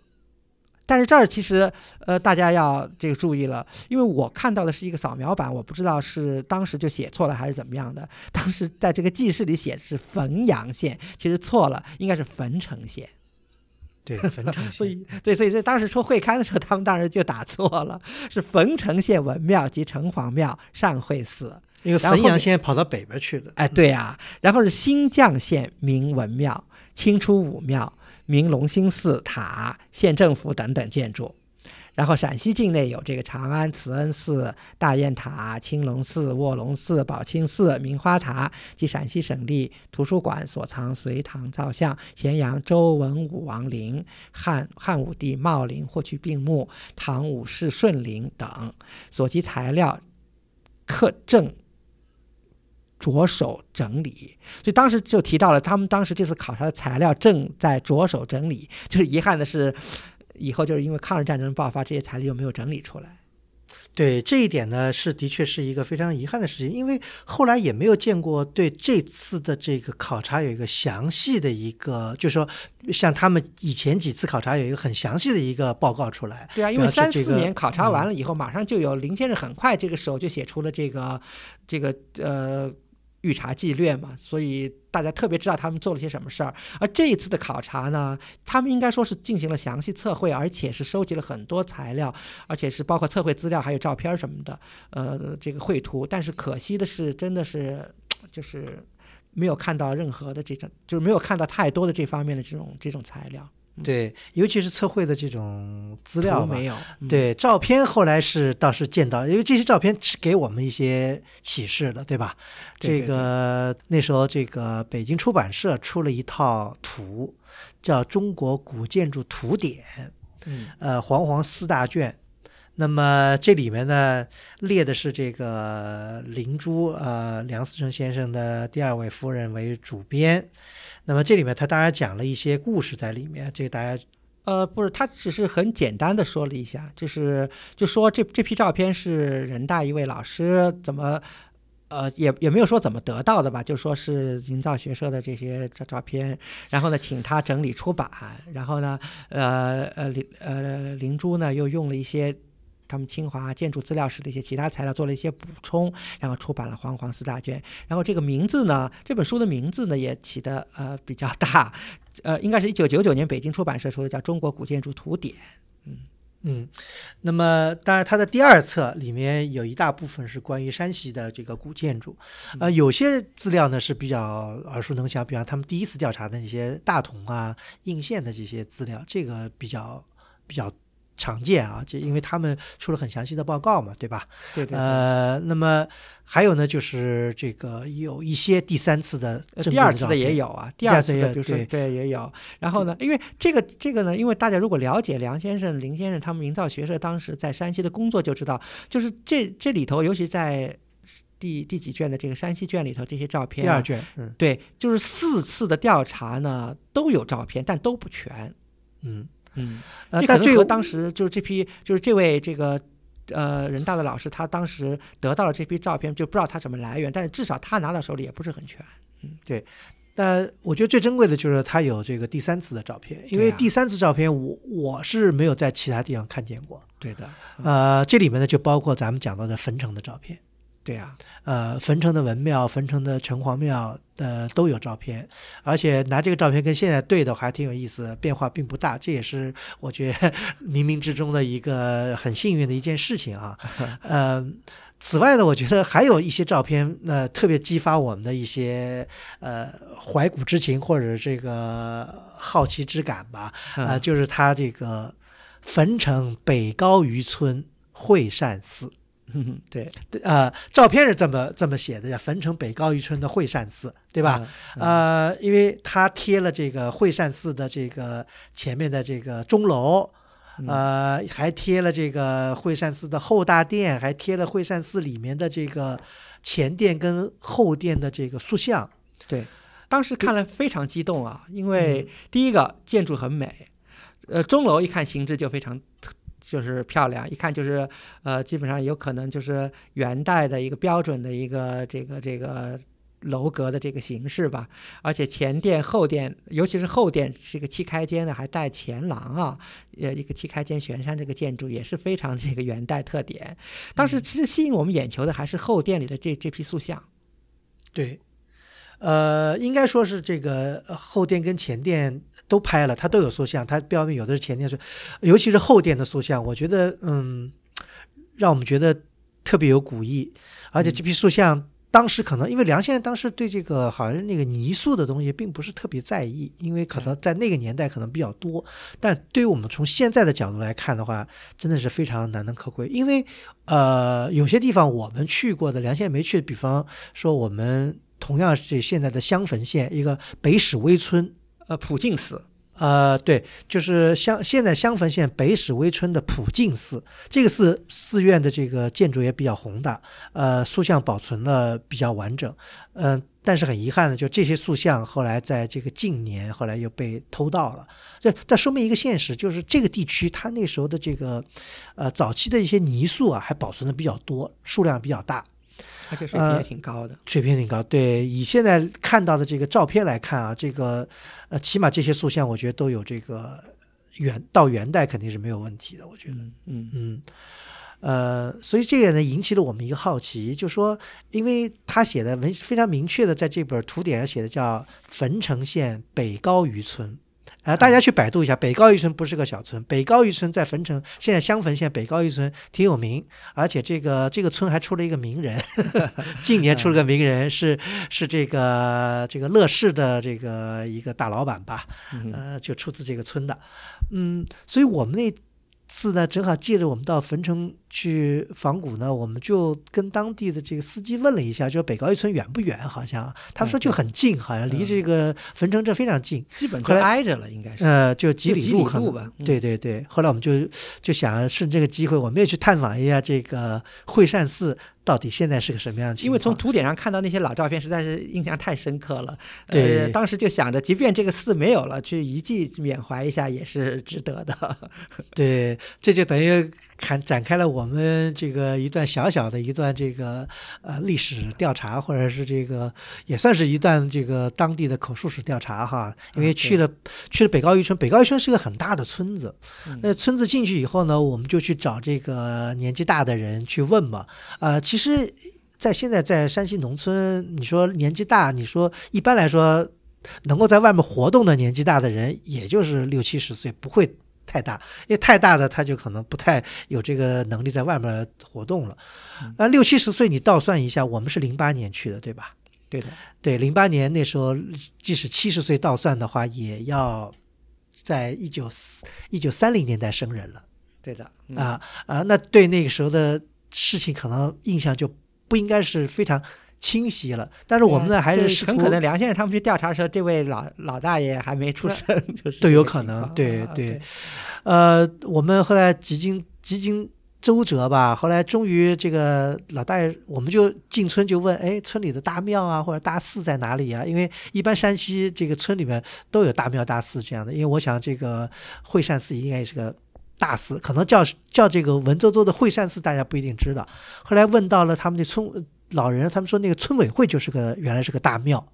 但是这儿其实，呃，大家要这个注意了，因为我看到的是一个扫描版，我不知道是当时就写错了还是怎么样的。当时在这个记事里写的是汾阳县，其实错了，应该是汾城县。对，汾城所县。以，对，所以在当时出会刊的时候，他们当时就打错了，是汾城县文庙及城隍庙、善会寺。因为汾阳县跑到北边去了。哎，对呀、然后是新绛县明文庙、清初武庙、明隆兴寺塔、县政府等等建筑。然后陕西境内有这个长安慈恩寺、大雁塔、青龙寺、卧龙寺、宝庆寺、明花塔及陕西省立图书馆所藏隋唐造像、咸阳周文武王陵、汉汉武帝茂陵霍去病墓、唐武氏顺陵等所及材料，刻正着手整理，所以当时就提到了，他们当时这次考察的材料正在着手整理。就是遗憾的是，以后就是因为抗日战争爆发，这些材料又没有整理出来。对这一点呢，是的确是一个非常遗憾的事情，因为后来也没有见过对这次的这个考察有一个详细的一个，就是说像他们以前几次考察有一个很详细的一个报告出来。对啊，因为三四年考察完了以后，马上就有林先生很快这个时候就写出了这个这个呃御查纪略嘛，所以大家特别知道他们做了些什么事儿。而这一次的考察呢，他们应该说是进行了详细测绘，而且是收集了很多材料，而且是包括测绘资料还有照片什么的，呃，这个绘图。但是可惜的是，真的是就是没有看到任何的这种，就是没有看到太多的这方面的这种这种材料对，尤其是测绘的这种资料没有。嗯，对照片后来是倒是见到，因为这些照片是给我们一些启示的，对吧？对这个那时候这个北京出版社出了一套图，叫《中国古建筑图典》，嗯呃，煌煌四大卷。那么这里面呢，列的是这个林珠，呃，梁思成先生的第二位夫人为主编。那么这里面他当然讲了一些故事在里面，这个大家呃，不是，他只是很简单的说了一下，就是就说这这批照片是人大一位老师怎么，呃，也也没有说怎么得到的吧，就说是营造学社的这些照照片，然后呢，请他整理出版，然后呢，呃呃林呃林珠呢又用了一些。他们清华建筑资料室的一些其他材料做了一些补充，然后出版了《煌煌四大卷》。然后这个名字呢，这本书的名字呢也起的呃比较大，呃，应该是一九九九年北京出版社出的，叫《中国古建筑图典》。嗯，那么当然，它的第二册里面有一大部分是关于山西的这个古建筑，呃，有些资料呢是比较耳熟能详，比方他们第一次调查的那些大同啊、应县的这些资料，这个比较比较常见啊，就因为他们出了很详细的报告嘛，对吧？对对对。呃，那么还有呢，就是这个有一些第三次的呃，第二次的也有啊，第第二次的，比如说对对也有。然后呢，因为这个这个呢，因为大家如果了解梁先生、林先生他们营造学社当时在山西的工作，就知道，就是这这里头，尤其在第第几卷的这个山西卷里头这些照片、第二，卷，嗯对，就是四次的调查呢都有照片，但都不全。嗯嗯，呃，这可但这个能和当时就是这批就是这位这个呃人大的老师，他当时得到了这批照片，就不知道他什么来源，但是至少他拿到手里也不是很全。嗯，对。但我觉得最珍贵的就是他有这个第三次的照片，因为第三次照片我我是没有在其他地方看见过。对的，呃，这里面呢就包括咱们讲到的坟城的照片，对啊，呃，坟城的文庙、坟城的城隍庙呃都有照片，而且拿这个照片跟现在对的话还挺有意思，变化并不大，这也是我觉得 冥冥之中的一个很幸运的一件事情啊。呃，此外呢，我觉得还有一些照片，呃，特别激发我们的一些呃怀古之情或者这个好奇之感吧。啊、嗯就是它这个坟城北高渔村会善寺。嗯 对，呃，照片是这么这么写的，叫汾城北高渔村的惠善寺，对吧？嗯？呃，因为他贴了这个惠善寺的这个前面的这个钟楼，嗯呃，还贴了这个惠善寺的后大殿，还贴了惠善寺里面的这个前殿跟后殿的这个塑像。对，当时看了非常激动啊，因嗯为第一个建筑很美，呃，钟楼一看形制就非常特就是漂亮，一看就是呃，基本上有可能就是元代的一个标准的一个这个这个。楼阁的这个形式吧，而且前殿、后殿，尤其是后殿是一个七开间的，还带前廊啊，呃，一个七开间悬山这个建筑也是非常这个元代特点。当嗯时其实吸引我们眼球的还是后殿里的这这批塑像。对，呃，应该说是这个呃后殿跟前殿都拍了，它都有塑像，它标明有的是前殿塑，尤其是后殿的塑像，我觉得嗯，让我们觉得特别有古意，而且这批塑像。当时可能因为梁先生当时对这个好像那个泥塑的东西并不是特别在意，因为可能在那个年代可能比较多，但对于我们从现在的角度来看的话，真的是非常难能可贵。因为呃，有些地方我们去过的，梁先生没去，比方说我们同样是现在的襄汾县一个北史微村，呃，普净寺，呃，对，就是襄现在襄汾县北史微村的普净寺，这个寺寺院的这个建筑也比较宏大，呃，塑像保存的比较完整，嗯、但是很遗憾的，就这些塑像后来在这个近年后来又被偷盗了。这这说明一个现实，就是这个地区它那时候的这个呃早期的一些泥塑啊，还保存的比较多，数量比较大。而且水平也呃挺高的。水平挺高。对，以现在看到的这个照片来看啊，这个呃，起码这些塑像，我觉得都有这个元到元代肯定是没有问题的。我觉得，嗯嗯嗯，呃，所以这个呢引起了我们一个好奇，就说，因为他写的文非常明确的在这本图典上写的叫汾城县北高渔村。啊、大家去百度一下，北高峪村不是个小村，北高峪村在汾城，现在襄汾县北高峪村挺有名，而且这个这个村还出了一个名人，近年出了个名人，是是这个这个乐视的这个一个大老板吧，嗯呃，就出自这个村的，嗯，所以我们那次呢，正好借着我们到汾城去访古呢，我们就跟当地的这个司机问了一下，就是北高峪村远不远？好像他说就很近，好像离这个汾城镇非常近，基本后来就挨着了，应该是。呃，就几里路吧嗯对对对，后来我们就就想顺这个机会，我们也去探访一下这个惠善寺到底现在是个什么样的情况。因为从图典上看到那些老照片，实在是印象太深刻了。对呃，当时就想着，即便这个寺没有了，去遗迹缅怀一下也是值得的。对，这就等于看展开了我们这个一段小小的一段这个呃历史调查，或者是这个也算是一段这个当地的口述史调查哈。因为嗯去了、去了北高渔村，北高渔村是个很大的村子，嗯那村子进去以后呢，我们就去找这个年纪大的人去问嘛。呃，其实，在现在在山西农村，你说年纪大，你说一般来说，能够在外面活动的年纪大的人，也就是六七十岁，不会太大，因为太大的他就可能不太有这个能力在外面活动了。啊，六七十岁你倒算一下，我们是零八年去的，对吧？对的，对，零八年那时候，即使七十岁倒算的话，也要在一九四一九三零年代生人了。对的。嗯啊啊，那对那个时候的事情可能印象就不应该是非常清晰了。但是我们呢，还是试图很可能梁先生他们去调查的时候，这位老老大爷还没出生，就 是都有可能对对呃，我们后来几经几经周折吧，后来终于这个老大爷，我们就进村就问，哎，村里的大庙啊或者大寺在哪里啊？因为一般山西这个村里面都有大庙大寺这样的，因为我想这个惠善寺应该也是个大寺，可能叫叫这个文绉绉的惠善寺，大家不一定知道。后来问到了他们的村老人，他们说那个村委会就是个原来是个大庙，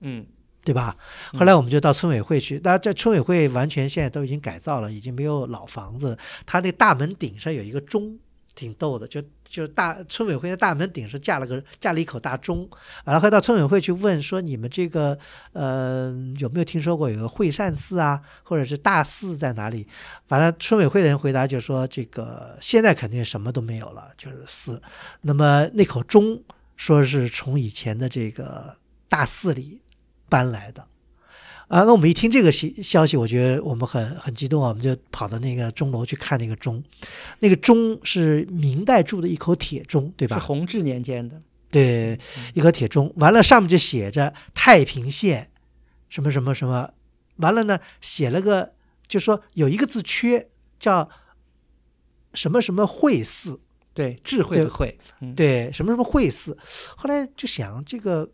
嗯，对吧？后来我们就到村委会去，大家在村委会完全现在都已经改造了，已经没有老房子。它那大门顶上有一个钟，挺逗的，就就是大村委会的大门顶上架了个架了一口大钟。完了，后到村委会去问说，你们这个呃有没有听说过有个惠善寺啊，或者是大寺在哪里？完了，村委会的人回答就说，这个现在肯定什么都没有了，就是寺。那么那口钟说是从以前的这个大寺里搬来的。啊，那我们一听这个消消息，我觉得我们很很激动啊，我们就跑到那个钟楼去看那个钟，那个钟是明代铸的一口铁钟，对吧？是弘治年间的，对，一口铁钟。完了，上面就写着太平县什么什么什么。完了呢，写了个，就说有一个字缺，叫什么什么会寺，对，智慧的慧，嗯对，什么什么会寺。后来就想这个。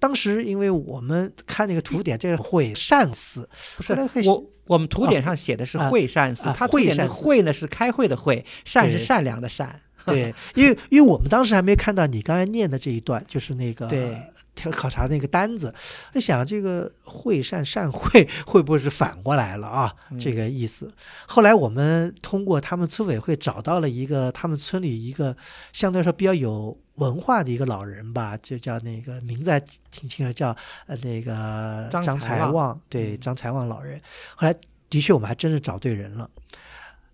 当时因为我们看那个图典，这个会善思不是我我们图典上写的是啊会善寺，啊它图典的会善寺会呢是开会的会，善是善良的善，对，因为因为我们当时还没看到你刚才念的这一段，就是那个对调考察那个单子，我想这个会善善会 会不会是反过来了啊？这个意思。后来我们通过他们村委会找到了一个他们村里一个相对来说比较有文化的一个老人吧，就叫那个名字还挺清楚，叫呃那个张张才才旺旺，对嗯张才旺老人。后来的确我们还真是找对人了。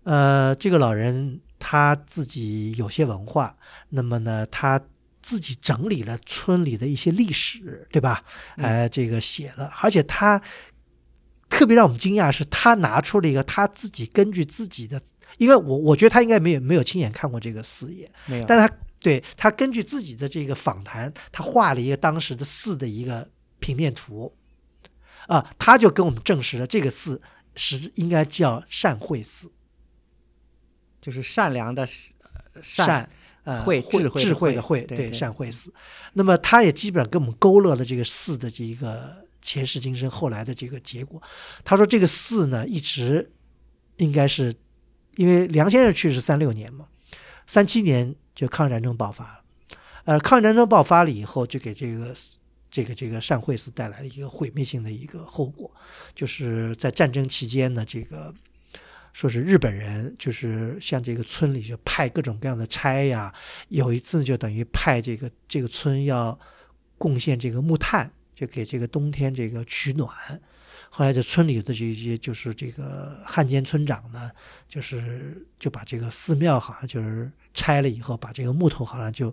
呃，这个老人他自己有些文化，那么呢，他自己整理了村里的一些历史，对吧？嗯呃，这个写了，而且他特别让我们惊讶是，他拿出了一个他自己根据自己的，因为我我觉得他应该没有没有亲眼看过这个四爷，没有，但他对他根据自己的这个访谈，他画了一个当时的寺的一个平面图，啊，他就跟我们证实了这个寺是应该叫善慧寺，就是善良的呃善，善呃慧智慧的智慧的慧，慧对对善慧寺。那么他也基本上跟我们勾勒了这个寺的这一个前世今生后来的这个结果。他说这个寺呢，一直应该是因为梁先生去世三六年嘛，三七年就抗日战争爆发了。呃，抗日战争爆发了以后，就给这个这个这个善慧寺带来了一个毁灭性的一个后果，就是在战争期间呢，这个说是日本人就是向这个村里就派各种各样的差呀，有一次就等于派这个这个村要贡献这个木炭，就给这个冬天这个取暖。后来这村里的这些就是这个汉奸村长呢，就是就把这个寺庙好像就是拆了以后，把这个木头好像就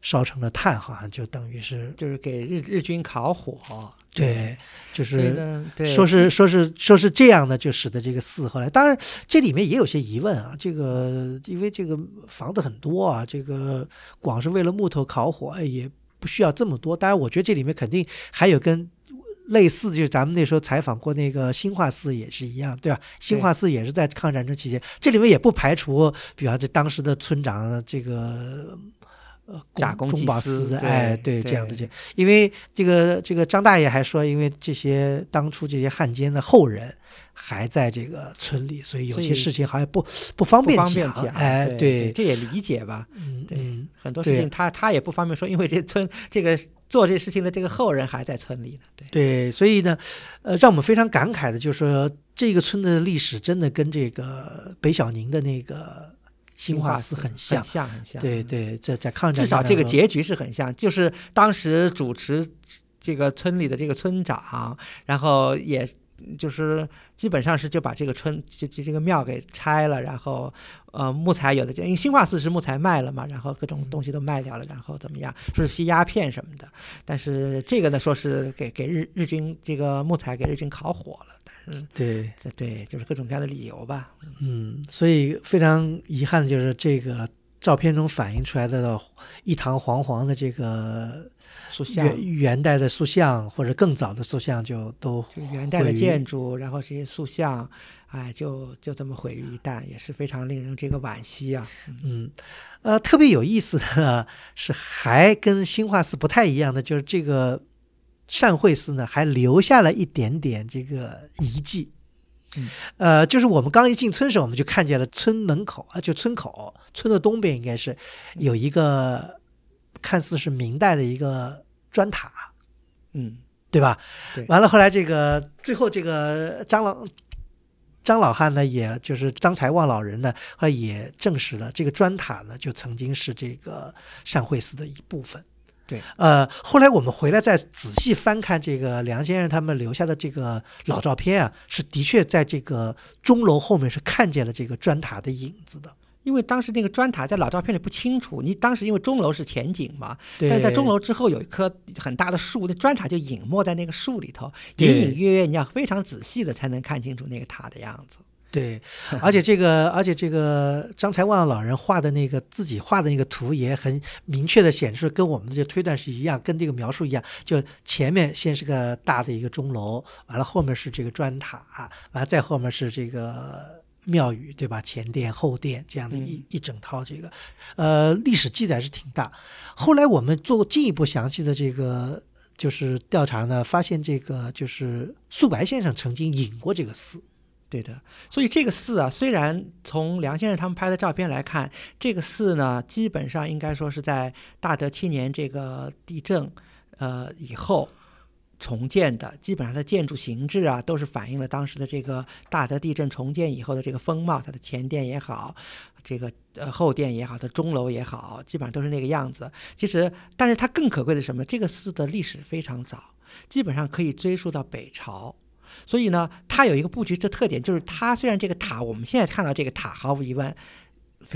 烧成了炭，好像就等于是就是给日日军烤火，对，就是说是说是说是这样的，就使得这个寺后来，当然这里面也有些疑问啊。这个因为这个房子很多啊，这个光是为了木头烤火哎也不需要这么多。当然，我觉得这里面肯定还有跟类似，就是咱们那时候采访过那个兴化寺也是一样，对吧？兴化寺也是在抗日战争期间，这里面也不排除，比方这当时的村长这个。呃，假公济私对哎，对，这样的这，因为这个这个张大爷还说，因为这些当初这些汉奸的后人还在这个村里，所以有些事情好像不不方便不方便讲，哎，对，这也理解吧。嗯嗯，很多事情他他也不方便说，因为这村这个做这事情的这个后人还在村里呢。对，对，所以呢，呃，让我们非常感慨的就是说，这个村的历史真的跟这个北小宁的那个兴化寺很像很。像，很像。嗯对对，在在抗战至少这个结局是很像，就是当时主持这个村里的这个村长，然后也就是基本上是就把这个村这这这个庙给拆了，然后呃木材有的因为兴化寺是木材卖了嘛，然后各种东西都卖掉了，然后怎么样说是吸鸦片什么的，但是这个呢说是给给日日军这个木材给日军烤火了，但是对，这对就是各种各样的理由吧。嗯，所以非常遗憾的就是这个照片中反映出来的一堂黄黄的这个塑像，元元代的塑像或者更早的塑像就都就元代的建筑，然后这些塑像，哎，就就这么毁于一旦，也是非常令人这个惋惜啊。嗯，呃，特别有意思的是，还跟新化寺不太一样的，就是这个善慧寺呢，还留下了一点点这个遗迹。嗯，呃，就是我们刚一进村时，我们就看见了村门口啊，就村口，村的东边应该是有一个看似是明代的一个砖塔，嗯，对吧？对完了，后来这个最后这个张老张老汉呢，也就是张才旺老人呢，后来也证实了这个砖塔呢，就曾经是这个善慧寺的一部分。对，呃，后来我们回来再仔细翻看这个梁先生他们留下的这个老照片啊，是的确在这个钟楼后面是看见了这个砖塔的影子的。因为当时那个砖塔在老照片里不清楚，你当时因为钟楼是前景嘛，对，但是在钟楼之后有一棵很大的树，那砖塔就隐没在那个树里头，隐隐约约，你要非常仔细的才能看清楚那个塔的样子。对，而且这个，而且这个张才旺老人画的那个自己画的那个图也很明确的显示，跟我们的这个推断是一样，跟这个描述一样。就前面先是个大的一个钟楼，完了后面是这个砖塔，完了再后面是这个庙宇，对吧？前殿后殿这样的一、一整套这个，呃，历史记载是挺大。后来我们做进一步详细的这个就是调查呢，发现这个就是素白先生曾经引过这个寺。对的，所以这个寺啊，虽然从梁先生他们拍的照片来看，这个寺呢，基本上应该说是在大德七年这个地震，呃以后重建的，基本上的建筑形制啊，都是反映了当时的这个大德地震重建以后的这个风貌，它的前殿也好，这个呃后殿也好，它钟楼也好，基本上都是那个样子。其实，但是它更可贵的是什么？这个寺的历史非常早，基本上可以追溯到北朝。所以呢，它有一个布局的特点，就是它虽然这个塔，我们现在看到这个塔，毫无疑问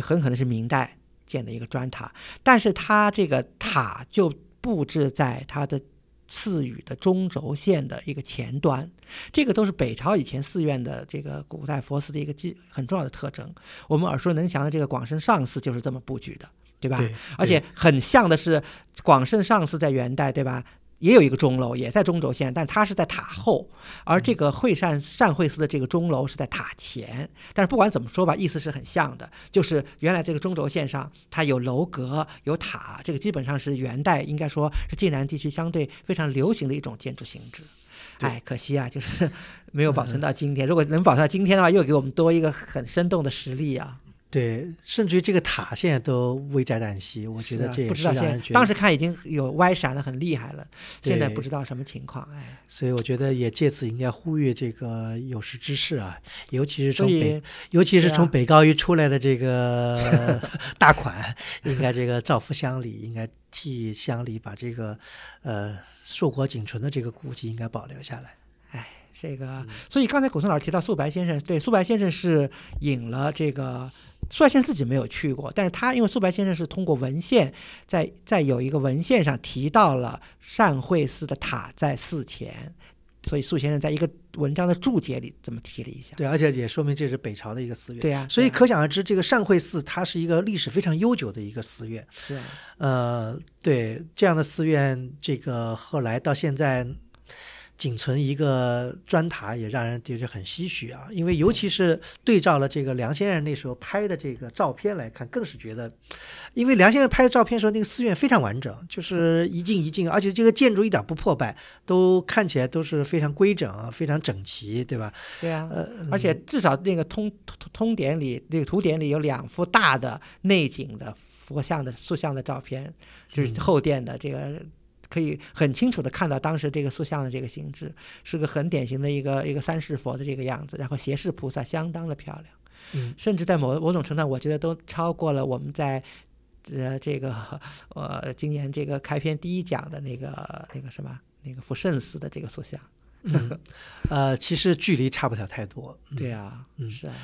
很可能是明代建的一个砖塔，但是它这个塔就布置在它的赐予的中轴线的一个前端，这个都是北朝以前寺院的这个古代佛寺的一个基很重要的特征。我们耳熟能详的这个广胜上寺就是这么布局的，对吧？对而且很像的是，广胜上寺在元代，对吧？也有一个钟楼，也在中轴线，但它是在塔后，而这个会善善会寺的这个钟楼是在塔前。但是不管怎么说吧，意思是很像的，就是原来这个中轴线上它有楼阁、有塔，这个基本上是元代应该说是晋南地区相对非常流行的一种建筑形制。哎，可惜啊，就是没有保存到今天。如果能保存到今天的话，又给我们多一个很生动的实例啊！对，甚至于这个塔现在都危在旦夕，我觉得这也不知道现当时看已经有歪闪的很厉害了，现在不知道什么情况。哎，所以我觉得也借此应该呼吁这个有识之士啊，尤其是所从北，尤其是从北高峪出来的这个 大款，应该这个造福乡里，应该替乡里把这个呃硕果仅存的这个古迹应该保留下来。哎，这嗯个，所以刚才古松老师提到素白先生，对，素白先生是引了这个。素白先生自己没有去过，但是他因为素白先生是通过文献，在在有一个文献上提到了善慧寺的塔在寺前，所以素先生在一个文章的注解里这么提了一下。对，而且也说明这是北朝的一个寺院。对呀、所以可想而知，这个善慧寺它是一个历史非常悠久的一个寺院。是啊，呃，对这样的寺院，这个后来到现在仅存一个砖塔，也让人觉得很唏嘘啊。因为尤其是对照了这个梁先生那时候拍的这个照片来看，更是觉得，因为梁先生拍的照片的时候，那个寺院非常完整，就是 一进一进，而且这个建筑一点不破败，都看起来都是非常规整、非常整齐，对吧？对啊，呃，而且至少那个通通通典里那个图典里有两幅大的内景的佛像的塑像的照片，就是后殿的这个。可以很清楚的看到当时这个塑像的这个形制，是个很典型的一个一个三世佛的这个样子，然后胁侍菩萨相当的漂亮，嗯。甚至在某某种程度上，我觉得都超过了我们在呃这个呃今年这个开篇第一讲的那个那个什么那个福圣寺的这个塑像。嗯。呃，其实距离差不了太多。嗯。对啊，嗯。是啊，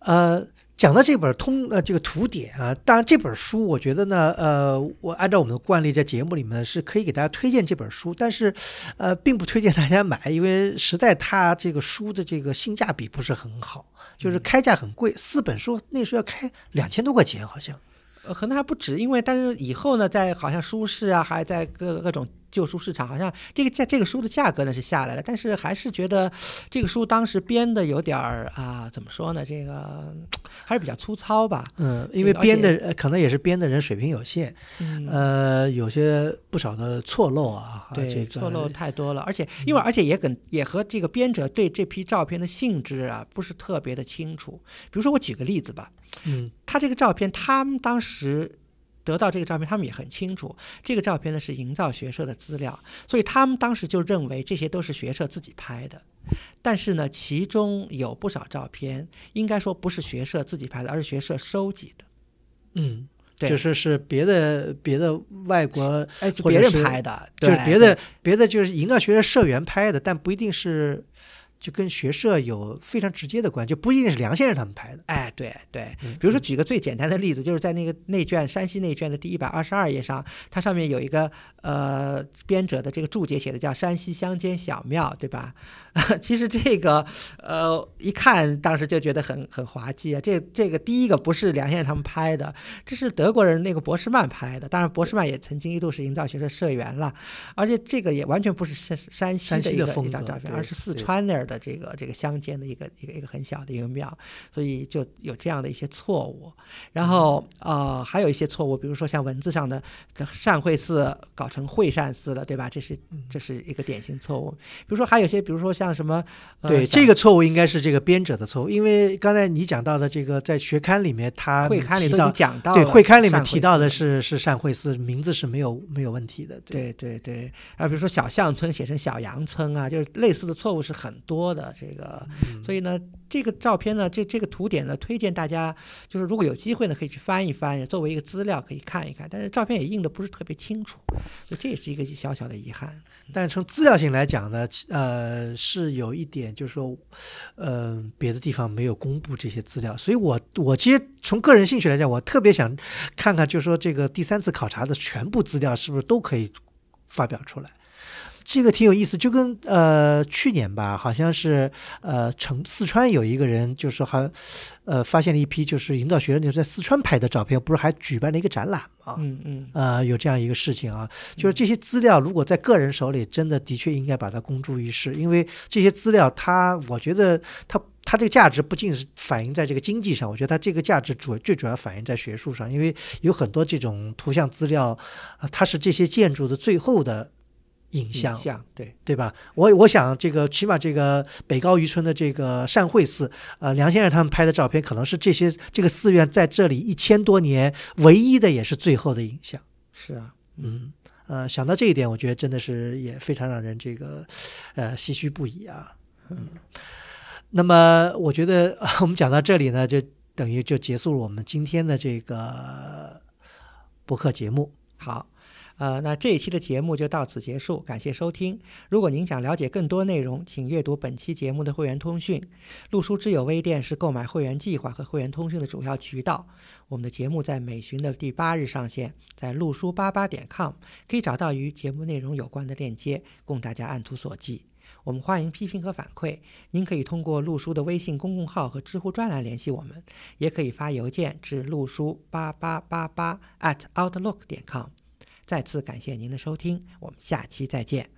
呃，讲到这本通呃这个图典啊，当然这本书我觉得呢，呃，我按照我们的惯例在节目里面是可以给大家推荐这本书，但是呃，并不推荐大家买，因为实在它这个书的这个性价比不是很好，就是开价很贵，四本书那时候要开两千多块钱好像。呃可能还不止，因为但是以后呢，在好像书市啊，还在各各种旧书市场，好像这个价这个书的价格呢是下来了，但是还是觉得这个书当时编的有点儿啊，怎么说呢？这个还是比较粗糙吧。嗯，因为编的呃可能也是编的人水平有限，嗯，呃，有些不少的错漏啊，对，这个错漏太多了，而且因为而且也跟也和这个编者对这批照片的性质啊不是特别的清楚。比如说，我举个例子吧，嗯他这个照片，他们当时得到这个照片，他们也很清楚，这个照片呢是营造学社的资料，所以他们当时就认为这些都是学社自己拍的。但是呢，其中有不少照片，应该说不是学社自己拍的，而是学社收集的。嗯，对就是是别的别的外国，哎，别人拍的，对就是别的别的就是营造学社社员拍的，但不一定是就跟学社有非常直接的关系，就不一定是梁先生他们拍的。哎，对对，嗯比如说举个最简单的例子，就是在那个内卷山西内卷的第一百二十二页上，它上面有一个呃编者的这个注解写的叫山西乡间小庙，对吧？其实这个呃一看当时就觉得很很滑稽啊，这这个第一个不是梁先生他们拍的，这是德国人那个博士曼拍的，当然博士曼也曾经一度是营造学社社员了，而且这个也完全不是山山西的一个风格一张照片，而是四川那儿的这个这个乡间的一个一个一个很小的一个庙，所以就有这样的一些错误。然后呃，还有一些错误，比如说像文字上的的善会寺搞成会善寺了，对吧？这是嗯这是一个典型错误。比如说还有一些，比如说像什么，呃、对，这个错误应该是这个编者的错误，因为刚才你讲到的这个在学刊里面，他会刊里都讲到对会刊里面提到的是是善会寺，名字是没有没有问题的。对对对，啊，比如说小巷村写成小洋村啊，就是类似的错误是很多的。这个，嗯所以呢，这个照片呢，这这个图点呢，推荐大家就是如果有机会呢，可以去翻一翻，作为一个资料可以看一看。但是照片也印的不是特别清楚，所以这也是一个小小的遗憾。但是从资料性来讲呢，呃，是有一点，就是说，呃，别的地方没有公布这些资料，所以我我其实从个人兴趣来讲，我特别想看看，就是说这个第三次考察的全部资料是不是都可以发表出来。这个挺有意思，就跟呃去年吧，好像是呃成四川有一个人，就是好像呃发现了一批就是营造学生就是在四川拍的照片，不是还举办了一个展览吗？嗯嗯，呃，有这样一个事情啊，就是这些资料如果在个人手里，真的的确应该把它公诸于世，因为这些资料它，我觉得它它这个价值不仅是反映在这个经济上，我觉得它这个价值主最主要反映在学术上，因为有很多这种图像资料啊、它是这些建筑的最后的影像，像对，对吧？我我想这个起码这个北高渔村的这个善慧寺，呃，梁先生他们拍的照片，可能是这些这个寺院在这里一千多年唯一的，也是最后的影像。是啊，嗯，呃，想到这一点，我觉得真的是也非常让人这个呃唏嘘不已啊。嗯，那么我觉得呃我们讲到这里呢，就等于就结束了我们今天的这个播客节目。好。呃，那这一期的节目就到此结束，感谢收听。如果您想了解更多内容，请阅读本期节目的会员通讯。陆书之友微店是购买会员计划和会员通讯的主要渠道。我们的节目在每旬的第八日上线，在陆书八八点 com 可以找到与节目内容有关的链接，供大家按图索骥。我们欢迎批评和反馈，您可以通过陆书的微信公共号和知乎专栏联系我们，也可以发邮件至陆书八八八八 at outlook 点 com。再次感谢您的收听，我们下期再见。